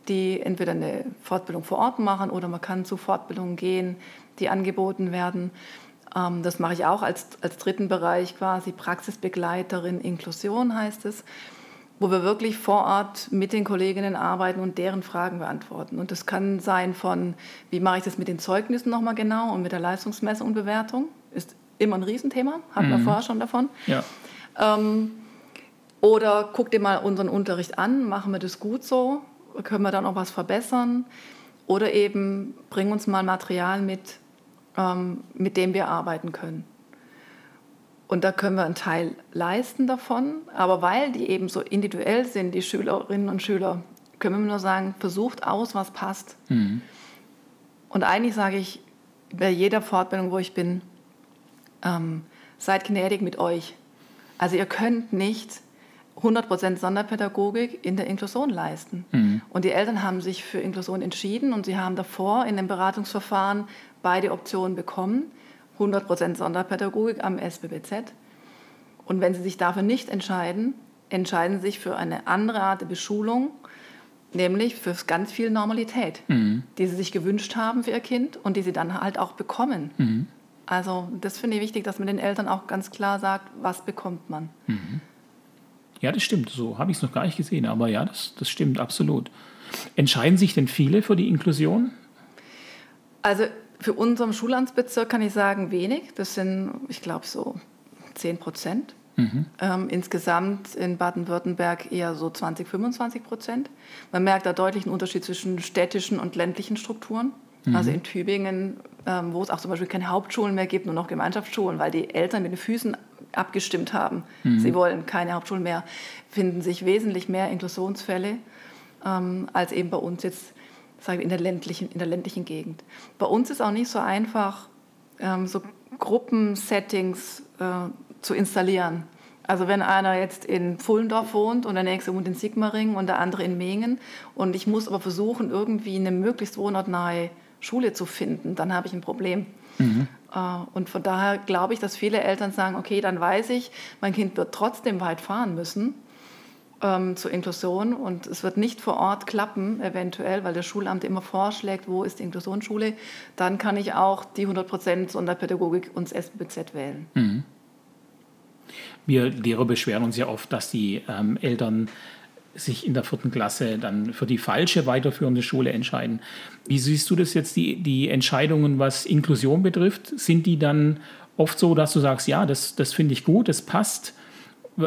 die entweder eine Fortbildung vor Ort machen oder man kann zu Fortbildungen gehen, die angeboten werden. Ähm, das mache ich auch als, als dritten Bereich quasi Praxisbegleiterin Inklusion heißt es, wo wir wirklich vor Ort mit den Kolleginnen arbeiten und deren Fragen beantworten. Und das kann sein von, wie mache ich das mit den Zeugnissen nochmal genau und mit der Leistungsmessung und Bewertung, ist immer ein Riesenthema, hatten mhm. wir vorher schon davon. Ja. Ähm, oder guck dir mal unseren Unterricht an, machen wir das gut so? können wir da noch was verbessern? Oder eben bring uns mal Material mit, ähm, mit dem wir arbeiten können. Und da können wir einen Teil leisten davon, aber weil die eben so individuell sind, die Schülerinnen und Schüler, können wir nur sagen, versucht aus, was passt. Mhm. Und eigentlich sage ich bei jeder Fortbildung, wo ich bin, ähm, seid gnädig mit euch. Also ihr könnt nicht 100% Sonderpädagogik in der Inklusion leisten. Mhm. Und die Eltern haben sich für Inklusion entschieden und sie haben davor in dem Beratungsverfahren beide Optionen bekommen. 100% Sonderpädagogik am SBBZ. Und wenn sie sich dafür nicht entscheiden, entscheiden sie sich für eine andere Art der Beschulung, nämlich für ganz viel Normalität, mhm. die sie sich gewünscht haben für ihr Kind und die sie dann halt auch bekommen. Mhm. Also das finde ich wichtig, dass man den Eltern auch ganz klar sagt, was bekommt man. Ja, das stimmt. So habe ich es noch gar nicht gesehen. Aber ja, das, das stimmt absolut. Entscheiden sich denn viele für die Inklusion? Also für unseren Schulamtsbezirk kann ich sagen, wenig. Das sind, ich glaube, so 10 Prozent. Mhm. Ähm, insgesamt in Baden-Württemberg eher so 20, 25 Prozent. Man merkt da deutlich einen Unterschied zwischen städtischen und ländlichen Strukturen. Mhm. Also in Tübingen, ähm, wo es auch zum Beispiel keine Hauptschulen mehr gibt, nur noch Gemeinschaftsschulen, weil die Eltern mit den Füßen abgestimmt haben. Mhm. Sie wollen keine Hauptschulen mehr, finden sich wesentlich mehr Inklusionsfälle ähm, als eben bei uns jetzt sagen wir, in, der ländlichen, in der ländlichen Gegend. Bei uns ist auch nicht so einfach, ähm, so Gruppensettings äh, zu installieren. Also wenn einer jetzt in Pfullendorf wohnt und der nächste wohnt in Sigmaringen und der andere in Mengen und ich muss aber versuchen, irgendwie eine möglichst wohnortnahe Schule zu finden, dann habe ich ein Problem. Mhm. Äh, und von daher glaube ich, dass viele Eltern sagen, okay, dann weiß ich, mein Kind wird trotzdem weit fahren müssen. ähm, zur Inklusion und es wird nicht vor Ort klappen, eventuell, weil das Schulamt immer vorschlägt, wo ist die Inklusionsschule, dann kann ich auch die 100% Sonderpädagogik und das SBZ wählen. Mhm. Wir Lehrer beschweren uns ja oft, dass die ähm, Eltern sich in der vierten Klasse dann für die falsche weiterführende Schule entscheiden. Wie siehst du das jetzt, die, die Entscheidungen, was Inklusion betrifft? Sind die dann oft so, dass du sagst, ja, das, das finde ich gut, das passt?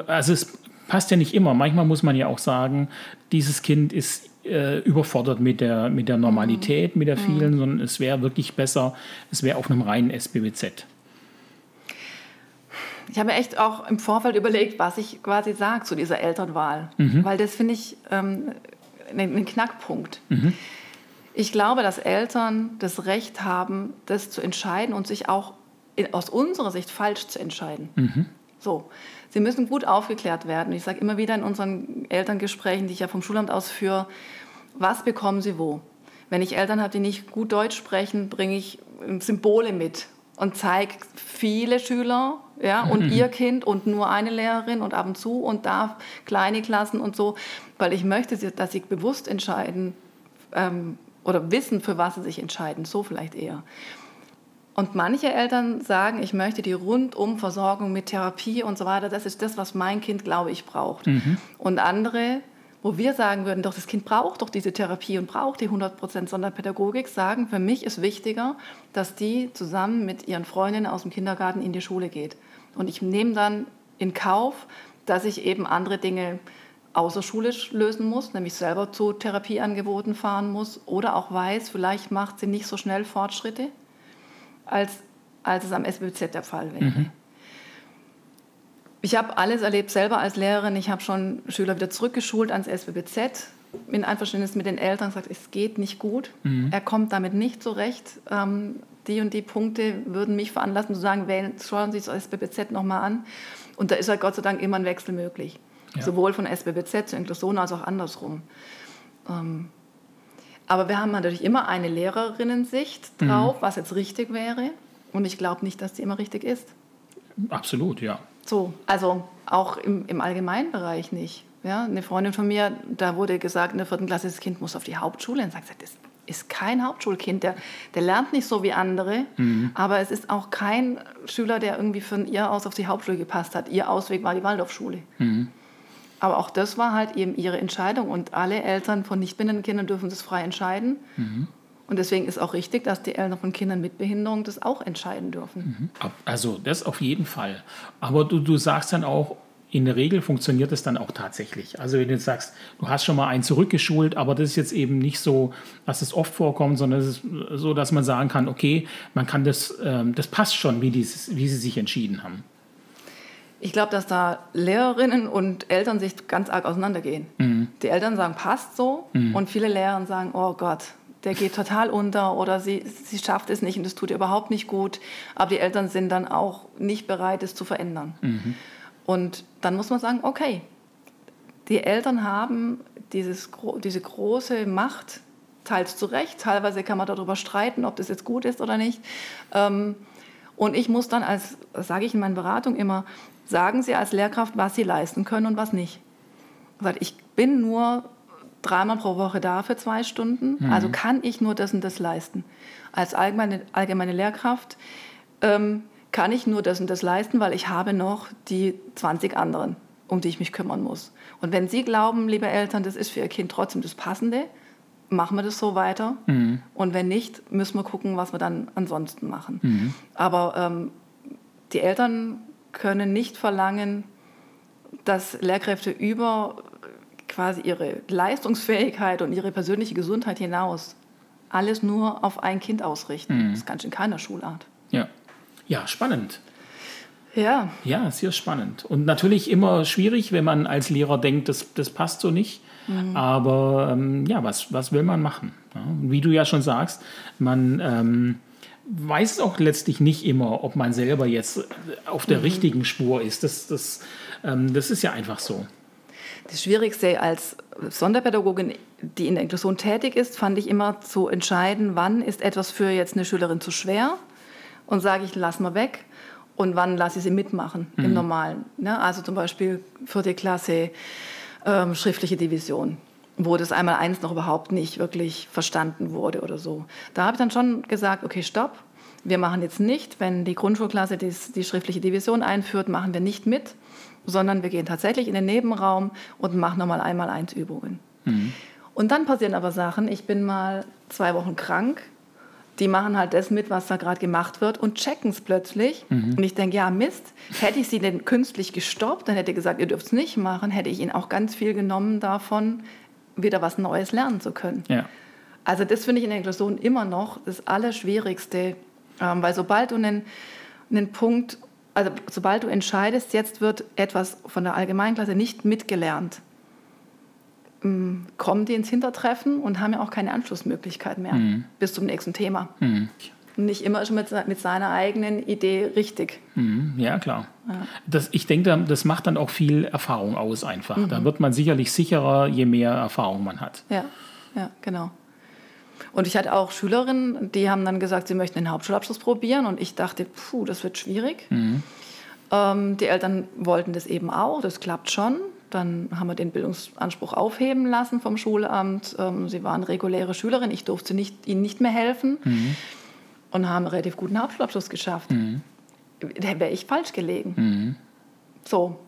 Also es passt ja nicht immer. Manchmal muss man ja auch sagen, dieses Kind ist äh, überfordert mit der, mit der Normalität, mit der mhm. vielen, mhm. sondern es wäre wirklich besser, es wäre auf einem reinen SBBZ. Ich habe mir echt auch im Vorfeld überlegt, was ich quasi sage zu dieser Elternwahl, mhm. weil das finde ich ähm, ein Knackpunkt. Mhm. Ich glaube, dass Eltern das Recht haben, das zu entscheiden und sich auch in, aus unserer Sicht falsch zu entscheiden. Mhm. So, sie müssen gut aufgeklärt werden. Ich sage immer wieder in unseren Elterngesprächen, die ich ja vom Schulamt aus führe, was bekommen sie wo? Wenn ich Eltern habe, die nicht gut Deutsch sprechen, bringe ich Symbole mit und zeige viele Schüler ja, und mhm. ihr Kind und nur eine Lehrerin und ab und zu und da kleine Klassen und so, weil ich möchte, dass sie bewusst entscheiden ähm, oder wissen, für was sie sich entscheiden, so vielleicht eher. Und manche Eltern sagen, ich möchte die Rundumversorgung mit Therapie und so weiter, das ist das, was mein Kind, glaube ich, braucht. Mhm. Und andere wo wir sagen würden, doch das Kind braucht doch diese Therapie und braucht die 100% Sonderpädagogik, sagen, für mich ist wichtiger, dass die zusammen mit ihren Freundinnen aus dem Kindergarten in die Schule geht. Und ich nehme dann in Kauf, dass ich eben andere Dinge außerschulisch lösen muss, nämlich selber zu Therapieangeboten fahren muss oder auch weiß, vielleicht macht sie nicht so schnell Fortschritte, als, als es am SBZ der Fall wäre. Mhm. Ich habe alles erlebt selber als Lehrerin. Ich habe schon Schüler wieder zurückgeschult ans SBBZ. In Einverständnis mit den Eltern gesagt, es geht nicht gut. Mhm. Er kommt damit nicht zurecht. Ähm, die und die Punkte würden mich veranlassen zu sagen, wählen, schauen Sie das SBBZ nochmal an. Und da ist halt Gott sei Dank immer ein Wechsel möglich. Ja. Sowohl von SBBZ zu Inklusion als auch andersrum. Ähm, aber wir haben natürlich immer eine Lehrerinnensicht drauf, mhm. was jetzt richtig wäre. Und ich glaube nicht, dass die immer richtig ist. Absolut, ja. So, also auch im, im allgemeinen Bereich nicht. Ja, eine Freundin von mir, da wurde gesagt, in der vierten Klasse, das Kind muss auf die Hauptschule. Und sagt sie, das ist kein Hauptschulkind, der, der lernt nicht so wie andere, mhm. aber es ist auch kein Schüler, der irgendwie von ihr aus auf die Hauptschule gepasst hat. Ihr Ausweg war die Waldorfschule. Mhm. Aber auch das war halt eben ihre Entscheidung und alle Eltern von nicht Kindern dürfen das frei entscheiden. Mhm. Und deswegen ist auch richtig, dass die Eltern von Kindern mit Behinderung das auch entscheiden dürfen. Mhm. Also das auf jeden Fall. Aber du, du sagst dann auch, in der Regel funktioniert es dann auch tatsächlich. Also wenn du jetzt sagst, du hast schon mal einen zurückgeschult, aber das ist jetzt eben nicht so, dass es oft vorkommt, sondern es ist so, dass man sagen kann, okay, man kann das, ähm, das passt schon, wie, dieses, wie sie sich entschieden haben. Ich glaube, dass da Lehrerinnen und Eltern sich ganz arg auseinandergehen. Mhm. Die Eltern sagen, passt so, mhm. und viele Lehrer sagen, oh Gott, der geht total unter oder sie, sie schafft es nicht und es tut ihr überhaupt nicht gut. Aber die Eltern sind dann auch nicht bereit, es zu verändern. Mhm. Und dann muss man sagen, okay, die Eltern haben dieses, diese große Macht, teils zu Recht, teilweise kann man darüber streiten, ob das jetzt gut ist oder nicht. Ähm, und ich muss dann als, das sage ich in meinen Beratungen immer, sagen Sie als Lehrkraft, was Sie leisten können und was nicht. Ich bin nur dreimal pro Woche da für zwei Stunden. Mhm. Also kann ich nur das und das leisten. Als allgemeine, allgemeine Lehrkraft ähm, kann ich nur das und das leisten, weil ich habe noch die 20 anderen, um die ich mich kümmern muss. Und wenn Sie glauben, liebe Eltern, das ist für Ihr Kind trotzdem das Passende, machen wir das so weiter. Mhm. Und wenn nicht, müssen wir gucken, was wir dann ansonsten machen. Mhm. Aber ähm, die Eltern können nicht verlangen, dass Lehrkräfte über quasi ihre Leistungsfähigkeit und ihre persönliche Gesundheit hinaus alles nur auf ein Kind ausrichten. Mhm. Das ist ganz schön keiner Schulart. Ja. Ja, spannend. Ja. Ja, sehr spannend. Und natürlich immer schwierig, wenn man als Lehrer denkt, das, das passt so nicht. Mhm. Aber ähm, ja, was, was will man machen? Ja, wie du ja schon sagst, man ähm, weiß auch letztlich nicht immer, ob man selber jetzt auf der mhm. richtigen Spur ist. Das, das, ähm, das ist ja einfach so. Das Schwierigste als Sonderpädagogin, die in der Inklusion tätig ist, fand ich immer zu entscheiden, wann ist etwas für jetzt eine Schülerin zu schwer und sage ich, lass mal weg und wann lasse ich sie mitmachen mhm. im Normalen. Ne? Also zum Beispiel vierte Klasse ähm, schriftliche Division, wo das einmal eins noch überhaupt nicht wirklich verstanden wurde oder so. Da habe ich dann schon gesagt, okay, stopp. Wir machen jetzt nicht, wenn die Grundschulklasse die, die schriftliche Division einführt, machen wir nicht mit, sondern wir gehen tatsächlich in den Nebenraum und machen nochmal einmal eins Übungen. Mhm. Und dann passieren aber Sachen. Ich bin mal zwei Wochen krank. Die machen halt das mit, was da gerade gemacht wird und checken es plötzlich. Mhm. Und ich denke, ja, Mist, hätte ich sie denn künstlich gestoppt, dann hätte ich gesagt, ihr dürft es nicht machen, hätte ich ihnen auch ganz viel genommen davon, wieder was Neues lernen zu können. Ja. Also das finde ich in der Inklusion immer noch das Allerschwierigste, ähm, weil sobald du einen, einen Punkt, also sobald du entscheidest, jetzt wird etwas von der Allgemeinklasse nicht mitgelernt, ähm, kommen die ins Hintertreffen und haben ja auch keine Anschlussmöglichkeit mehr mhm. bis zum nächsten Thema. Mhm. Nicht immer schon mit, mit seiner eigenen Idee richtig. Mhm. Ja, klar. Ja. Das, ich denke, das macht dann auch viel Erfahrung aus einfach. Da mhm. wird man sicherlich sicherer, je mehr Erfahrung man hat. Ja, ja genau. Und ich hatte auch Schülerinnen, die haben dann gesagt, sie möchten den Hauptschulabschluss probieren. Und ich dachte, puh, das wird schwierig. Mhm. Ähm, die Eltern wollten das eben auch, das klappt schon. Dann haben wir den Bildungsanspruch aufheben lassen vom Schulamt. Ähm, sie waren reguläre Schülerin, ich durfte nicht, ihnen nicht mehr helfen. Mhm. Und haben einen relativ guten Hauptschulabschluss geschafft. Mhm. Da wäre ich falsch gelegen. Mhm. So,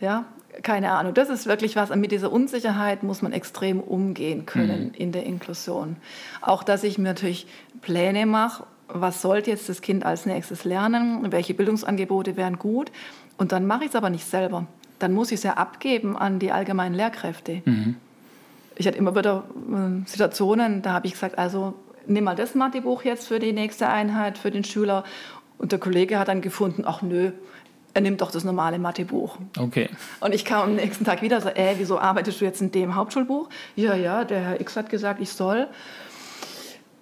ja, keine Ahnung. Das ist wirklich was, mit dieser Unsicherheit muss man extrem umgehen können mhm. in der Inklusion. Auch, dass ich mir natürlich Pläne mache, was sollte jetzt das Kind als nächstes lernen, welche Bildungsangebote wären gut. Und dann mache ich es aber nicht selber. Dann muss ich es ja abgeben an die allgemeinen Lehrkräfte. Mhm. Ich hatte immer wieder äh, Situationen, da habe ich gesagt, also nimm mal das Mathebuch jetzt für die nächste Einheit, für den Schüler. Und der Kollege hat dann gefunden, ach nö, er nimmt doch das normale Mathebuch. Okay. Und ich kam am nächsten Tag wieder so, äh, wieso arbeitest du jetzt in dem Hauptschulbuch? Ja, ja, der Herr X hat gesagt, ich soll.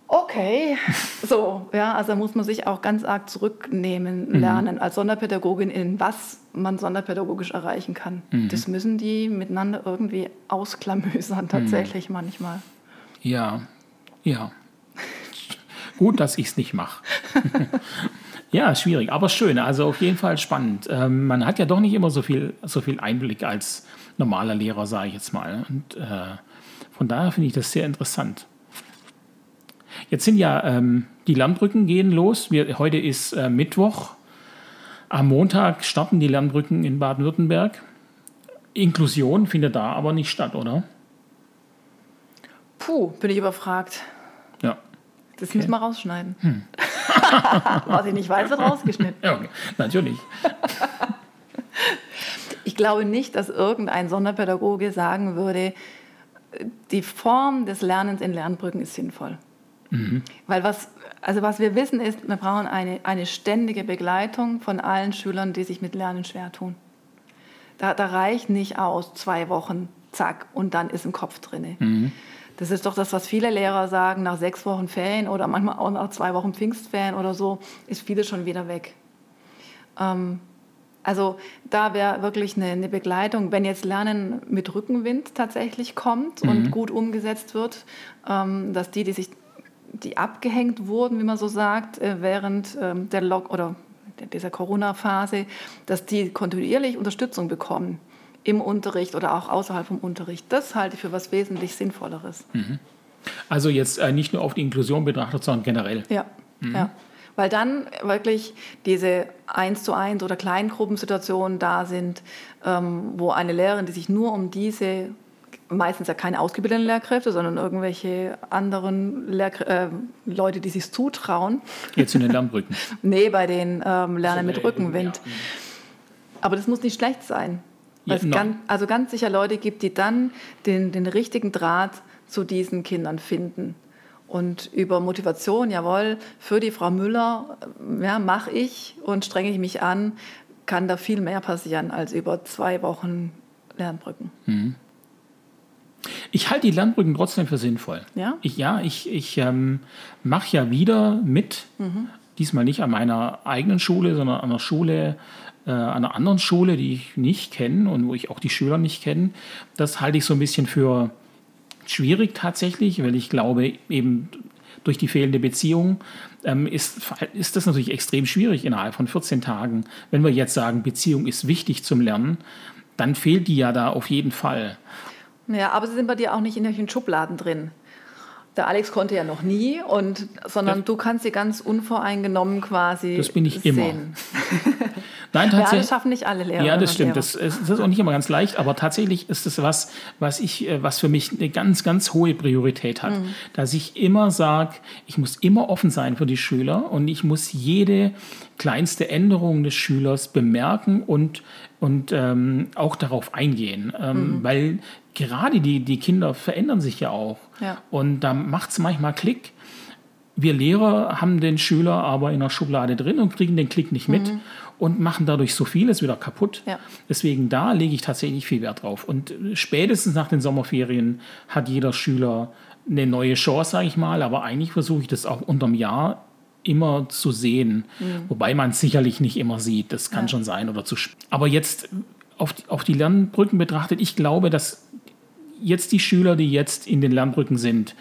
Okay, so, ja, also muss man sich auch ganz arg zurücknehmen mhm. lernen mhm. als Sonderpädagogin, in was man sonderpädagogisch erreichen kann. Mhm. Das müssen die miteinander irgendwie ausklamösern, tatsächlich mhm. manchmal. Ja, ja. Gut, dass ich es nicht mache. Ja, schwierig, aber schön. Also auf jeden Fall spannend. Ähm, man hat ja doch nicht immer so viel, so viel Einblick als normaler Lehrer, sage ich jetzt mal. Und äh, von daher finde ich das sehr interessant. Jetzt sind ja ähm, die Lernbrücken gehen los. Wir, heute ist äh, Mittwoch. Am Montag starten die Lernbrücken in Baden-Württemberg. Inklusion findet da aber nicht statt, oder? Puh, bin ich überfragt. Das okay. müssen wir rausschneiden. Hm. Was ich nicht weiß, wird rausgeschnitten. Ja, okay. Natürlich. ich glaube nicht, dass irgendein Sonderpädagoge sagen würde, die Form des Lernens in Lernbrücken ist sinnvoll. Mhm. Weil was, also was wir wissen ist, wir brauchen eine, eine ständige Begleitung von allen Schülern, die sich mit Lernen schwer tun. Da, da reicht nicht aus, zwei Wochen, zack, und dann ist ein Kopf drin. Mhm. Das ist doch das, was viele Lehrer sagen, nach sechs Wochen Ferien oder manchmal auch nach zwei Wochen Pfingstferien oder so, ist vieles schon wieder weg. Ähm, also da wäre wirklich eine, eine, Begleitung, wenn jetzt Lernen mit Rückenwind tatsächlich kommt mhm. und gut umgesetzt wird, ähm, dass die, die sich die abgehängt wurden, wie man so sagt, äh, während ähm, der Log oder dieser Corona-Phase, dass die kontinuierlich Unterstützung bekommen im Unterricht oder auch außerhalb vom Unterricht. Das halte ich für was wesentlich Sinnvolleres. Mhm. Also jetzt äh, nicht nur auf die Inklusion betrachtet, sondern generell. Ja, mhm. ja. Weil dann wirklich diese eins zu eins oder Kleingruppensituationen da sind, ähm, wo eine Lehrerin, die sich nur um diese meistens ja keine ausgebildeten Lehrkräfte, sondern irgendwelche anderen Lehrkr äh, Leute, die sich zutrauen. Jetzt in den Lernbrücken. nee, bei den ähm, Lernen mit Rückenwind. Aber das muss nicht schlecht sein. Es ganz, also ganz sicher Leute gibt, die dann den, den richtigen Draht zu diesen Kindern finden. Und über Motivation, jawohl, für die Frau Müller ja, mache ich und strenge ich mich an, kann da viel mehr passieren als über zwei Wochen Lernbrücken. Mhm. Ich halte die Lernbrücken trotzdem für sinnvoll. Ja? Ich, ja, ich, ich ähm, mache ja wieder mit, mhm. diesmal nicht an meiner eigenen Schule, sondern an der Schule äh, an einer anderen Schule, die ich nicht kenne und wo ich auch die Schüler nicht kenne. Das halte ich so ein bisschen für schwierig tatsächlich, weil ich glaube, eben durch die fehlende Beziehung ähm, ist, ist das natürlich extrem schwierig innerhalb von 14 Tagen. Wenn wir jetzt sagen, Beziehung ist wichtig zum Lernen, dann fehlt die ja da auf jeden Fall. Ja, aber sie sind bei dir auch nicht in solchen Schubladen drin. Der Alex konnte ja noch nie, und, sondern Ja. du kannst sie ganz unvoreingenommen quasi Das bin ich sehen. immer. Nein, Ja, tatsächlich. das schaffen nicht alle Lehrer. Ja, das stimmt. Das, ist- das ist auch nicht immer ganz leicht, aber tatsächlich ist es was, was ich, äh, was für mich eine ganz, ganz hohe Priorität hat. Mhm. Dass ich immer sage, ich muss immer offen sein für die Schüler und ich muss jede kleinste Änderung des Schülers bemerken und, und ähm, auch darauf eingehen. Ähm, Mhm. Weil gerade die, die Kinder verändern sich ja auch. Ja. Und da macht es manchmal Klick. Wir Lehrer haben den Schüler aber in der Schublade drin und kriegen den Klick nicht mit und machen dadurch so vieles wieder kaputt. Ja. Deswegen da lege ich tatsächlich viel Wert drauf. Und äh, spätestens nach den Sommerferien hat jeder Schüler eine neue Chance, sage ich mal. Aber eigentlich versuche ich das auch unterm Jahr immer zu sehen. Wobei man es sicherlich nicht immer sieht. Das kann schon sein oder zu spät. Aber jetzt auf, die- auf die Lernbrücken betrachtet, ich glaube, dass jetzt die Schüler, die jetzt in den Lernbrücken sind,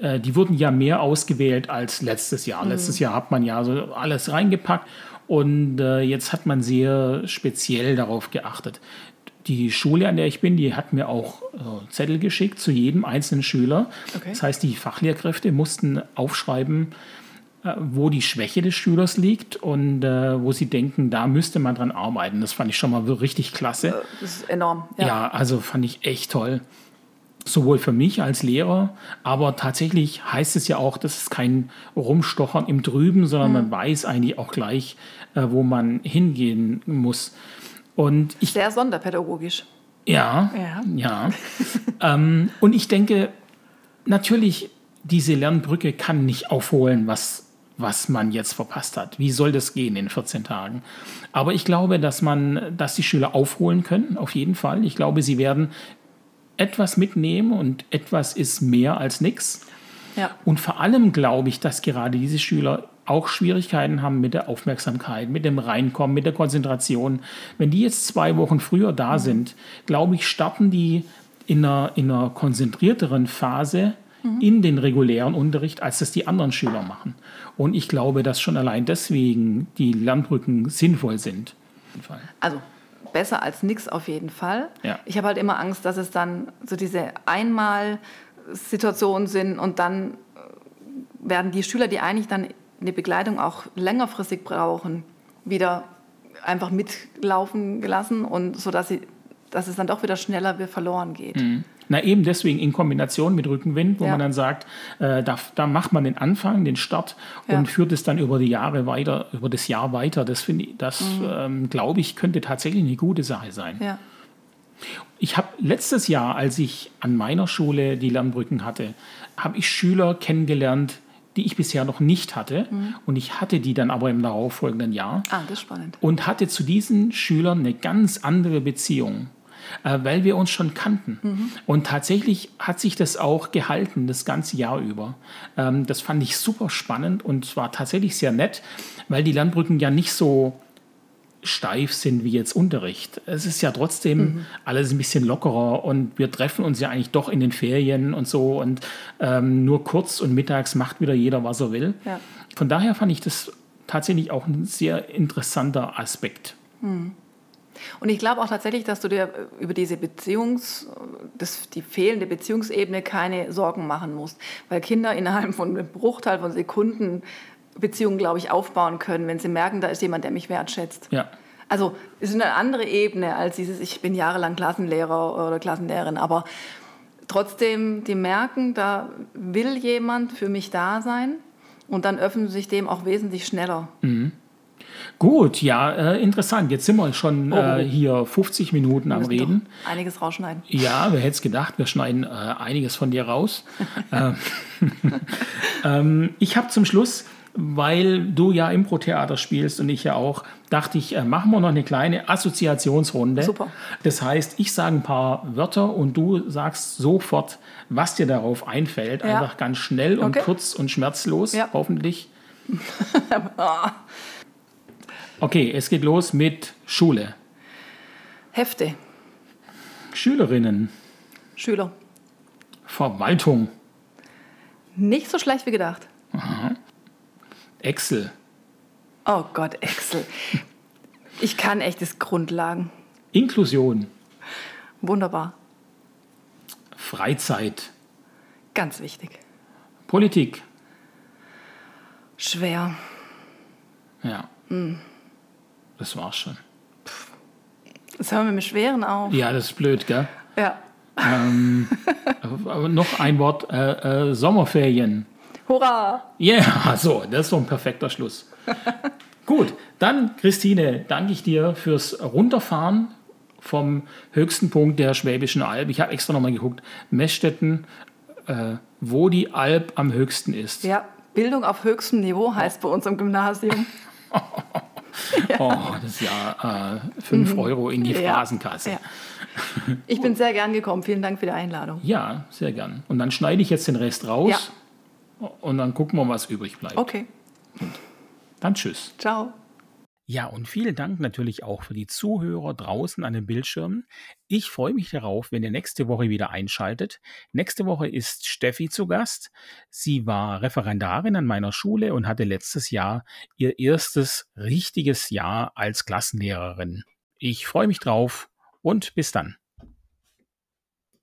äh, die wurden ja mehr ausgewählt als letztes Jahr. Letztes Jahr hat man ja so alles reingepackt und äh, jetzt hat man sehr speziell darauf geachtet. Die Schule, an der ich bin, die hat mir auch äh, Zettel geschickt zu jedem einzelnen Schüler. Okay. Das heißt, die Fachlehrkräfte mussten aufschreiben, äh, wo die Schwäche des Schülers liegt und äh, wo sie denken, da müsste man dran arbeiten. Das fand ich schon mal richtig klasse. Das ist enorm. Ja. also fand ich echt toll. Sowohl für mich als Lehrer, aber tatsächlich heißt es ja auch, das ist kein Rumstochern im Trüben, sondern man weiß eigentlich auch gleich, äh, wo man hingehen muss. Und ich, Sehr sonderpädagogisch. ja, Ja. ja. ähm, und ich denke, natürlich, diese Lernbrücke kann nicht aufholen, was, was man jetzt verpasst hat. Wie soll das gehen in 14 Tagen? Aber ich glaube, dass man, dass die Schüler aufholen können, auf jeden Fall. Ich glaube, sie werden etwas mitnehmen und etwas ist mehr als nichts. Ja. Und vor allem glaube ich, dass gerade diese Schüler auch Schwierigkeiten haben mit der Aufmerksamkeit, mit dem Reinkommen, mit der Konzentration. Wenn die jetzt zwei Wochen früher da sind, glaube ich, starten die in einer, in einer konzentrierteren Phase in den regulären Unterricht, als das die anderen Schüler machen. Und ich glaube, dass schon allein deswegen die Lernbrücken sinnvoll sind. Also besser als nichts auf jeden Fall. Ja. Ich habe halt immer Angst, dass es dann so diese Einmal-Situationen sind und dann äh, werden die Schüler, die eigentlich dann eine Begleitung auch längerfristig brauchen, wieder einfach mitlaufen gelassen und so dass sie dass es dann doch wieder schneller verloren geht. Na eben deswegen in Kombination mit Rückenwind, wo Ja. man dann sagt, äh, da, da macht man den Anfang, den Start Ja. und führt es dann über die Jahre weiter, über das Jahr weiter. Das finde ich, das ähm, glaube ich, könnte tatsächlich eine gute Sache sein. Ja. Ich habe letztes Jahr, als ich an meiner Schule die Lernbrücken hatte, habe ich Schüler kennengelernt, die ich bisher noch nicht hatte. Und ich hatte die dann aber im darauffolgenden Jahr Ah, das ist spannend. und hatte zu diesen Schülern eine ganz andere Beziehung, äh, weil wir uns schon kannten. Und tatsächlich hat sich das auch gehalten, das ganze Jahr über. Ähm, das fand ich super spannend und es war tatsächlich sehr nett, weil die Lernbrücken ja nicht so steif sind wie jetzt Unterricht. Es ist ja trotzdem alles ein bisschen lockerer und wir treffen uns ja eigentlich doch in den Ferien und so und ähm, nur kurz und mittags macht wieder jeder, was er will. Ja. Von daher fand ich das tatsächlich auch ein sehr interessanter Aspekt. Und ich glaube auch tatsächlich, dass du dir äh, über diese Beziehungs, das, die fehlende Beziehungsebene keine Sorgen machen musst, weil Kinder innerhalb von einem Bruchteil von Sekunden Beziehungen, glaube ich, aufbauen können, wenn sie merken, da ist jemand, der mich wertschätzt. Ja. Also es ist eine andere Ebene als dieses, ich bin jahrelang Klassenlehrer oder Klassenlehrerin, aber trotzdem, die merken, da will jemand für mich da sein und dann öffnen sie sich dem auch wesentlich schneller. Gut, ja, äh, interessant. Jetzt sind wir schon Oh. äh, hier 50 Minuten am Reden. Einiges rausschneiden. Ja, wer hätte es gedacht, wir schneiden äh, einiges von dir raus. ähm, ähm, ich habe zum Schluss, weil du ja Impro-Theater spielst und ich ja auch, dachte ich, äh, machen wir noch eine kleine Assoziationsrunde. Super. Das heißt, ich sage ein paar Wörter und du sagst sofort, was dir darauf einfällt. Ja. Einfach ganz schnell und Okay. kurz und schmerzlos, Ja. hoffentlich. Okay, es geht los mit Schule. Hefte, Schülerinnen, Schüler. Verwaltung, Nicht so schlecht wie gedacht. Excel, Oh Gott, Excel. Ich kann echtes Grundlagen. Inklusion, Wunderbar. Freizeit. Ganz wichtig. Politik. Schwer. Ja. Das war's schon. Jetzt hören wir mit Schweren auf. Ja, das ist blöd, gell? Ja. Ähm, aber noch ein Wort: äh, äh, Sommerferien. Hurra! Ja, yeah, so, das ist so ein perfekter Schluss. Gut, dann, Christine, danke ich dir fürs Runterfahren vom höchsten Punkt der Schwäbischen Alb. Ich habe extra nochmal geguckt, Messstetten, äh, wo die Alb am höchsten ist. Ja, Bildung auf höchstem Niveau heißt bei uns im Gymnasium. Oh, das ist ja 5 Euro in die Ja, Phrasenkasse. ja. Ich bin sehr gern gekommen. Vielen Dank für die Einladung. Ja, sehr gern. Und dann schneide ich jetzt den Rest raus und dann gucken wir, was übrig bleibt. Okay, Dann tschüss. ciao. Ja, und vielen Dank natürlich auch für die Zuhörer draußen an den Bildschirmen. Ich freue mich darauf, wenn ihr nächste Woche wieder einschaltet. Nächste Woche ist Steffi zu Gast. Sie war Referendarin an meiner Schule und hatte letztes Jahr ihr erstes richtiges Jahr als Klassenlehrerin. Ich freue mich drauf und bis dann.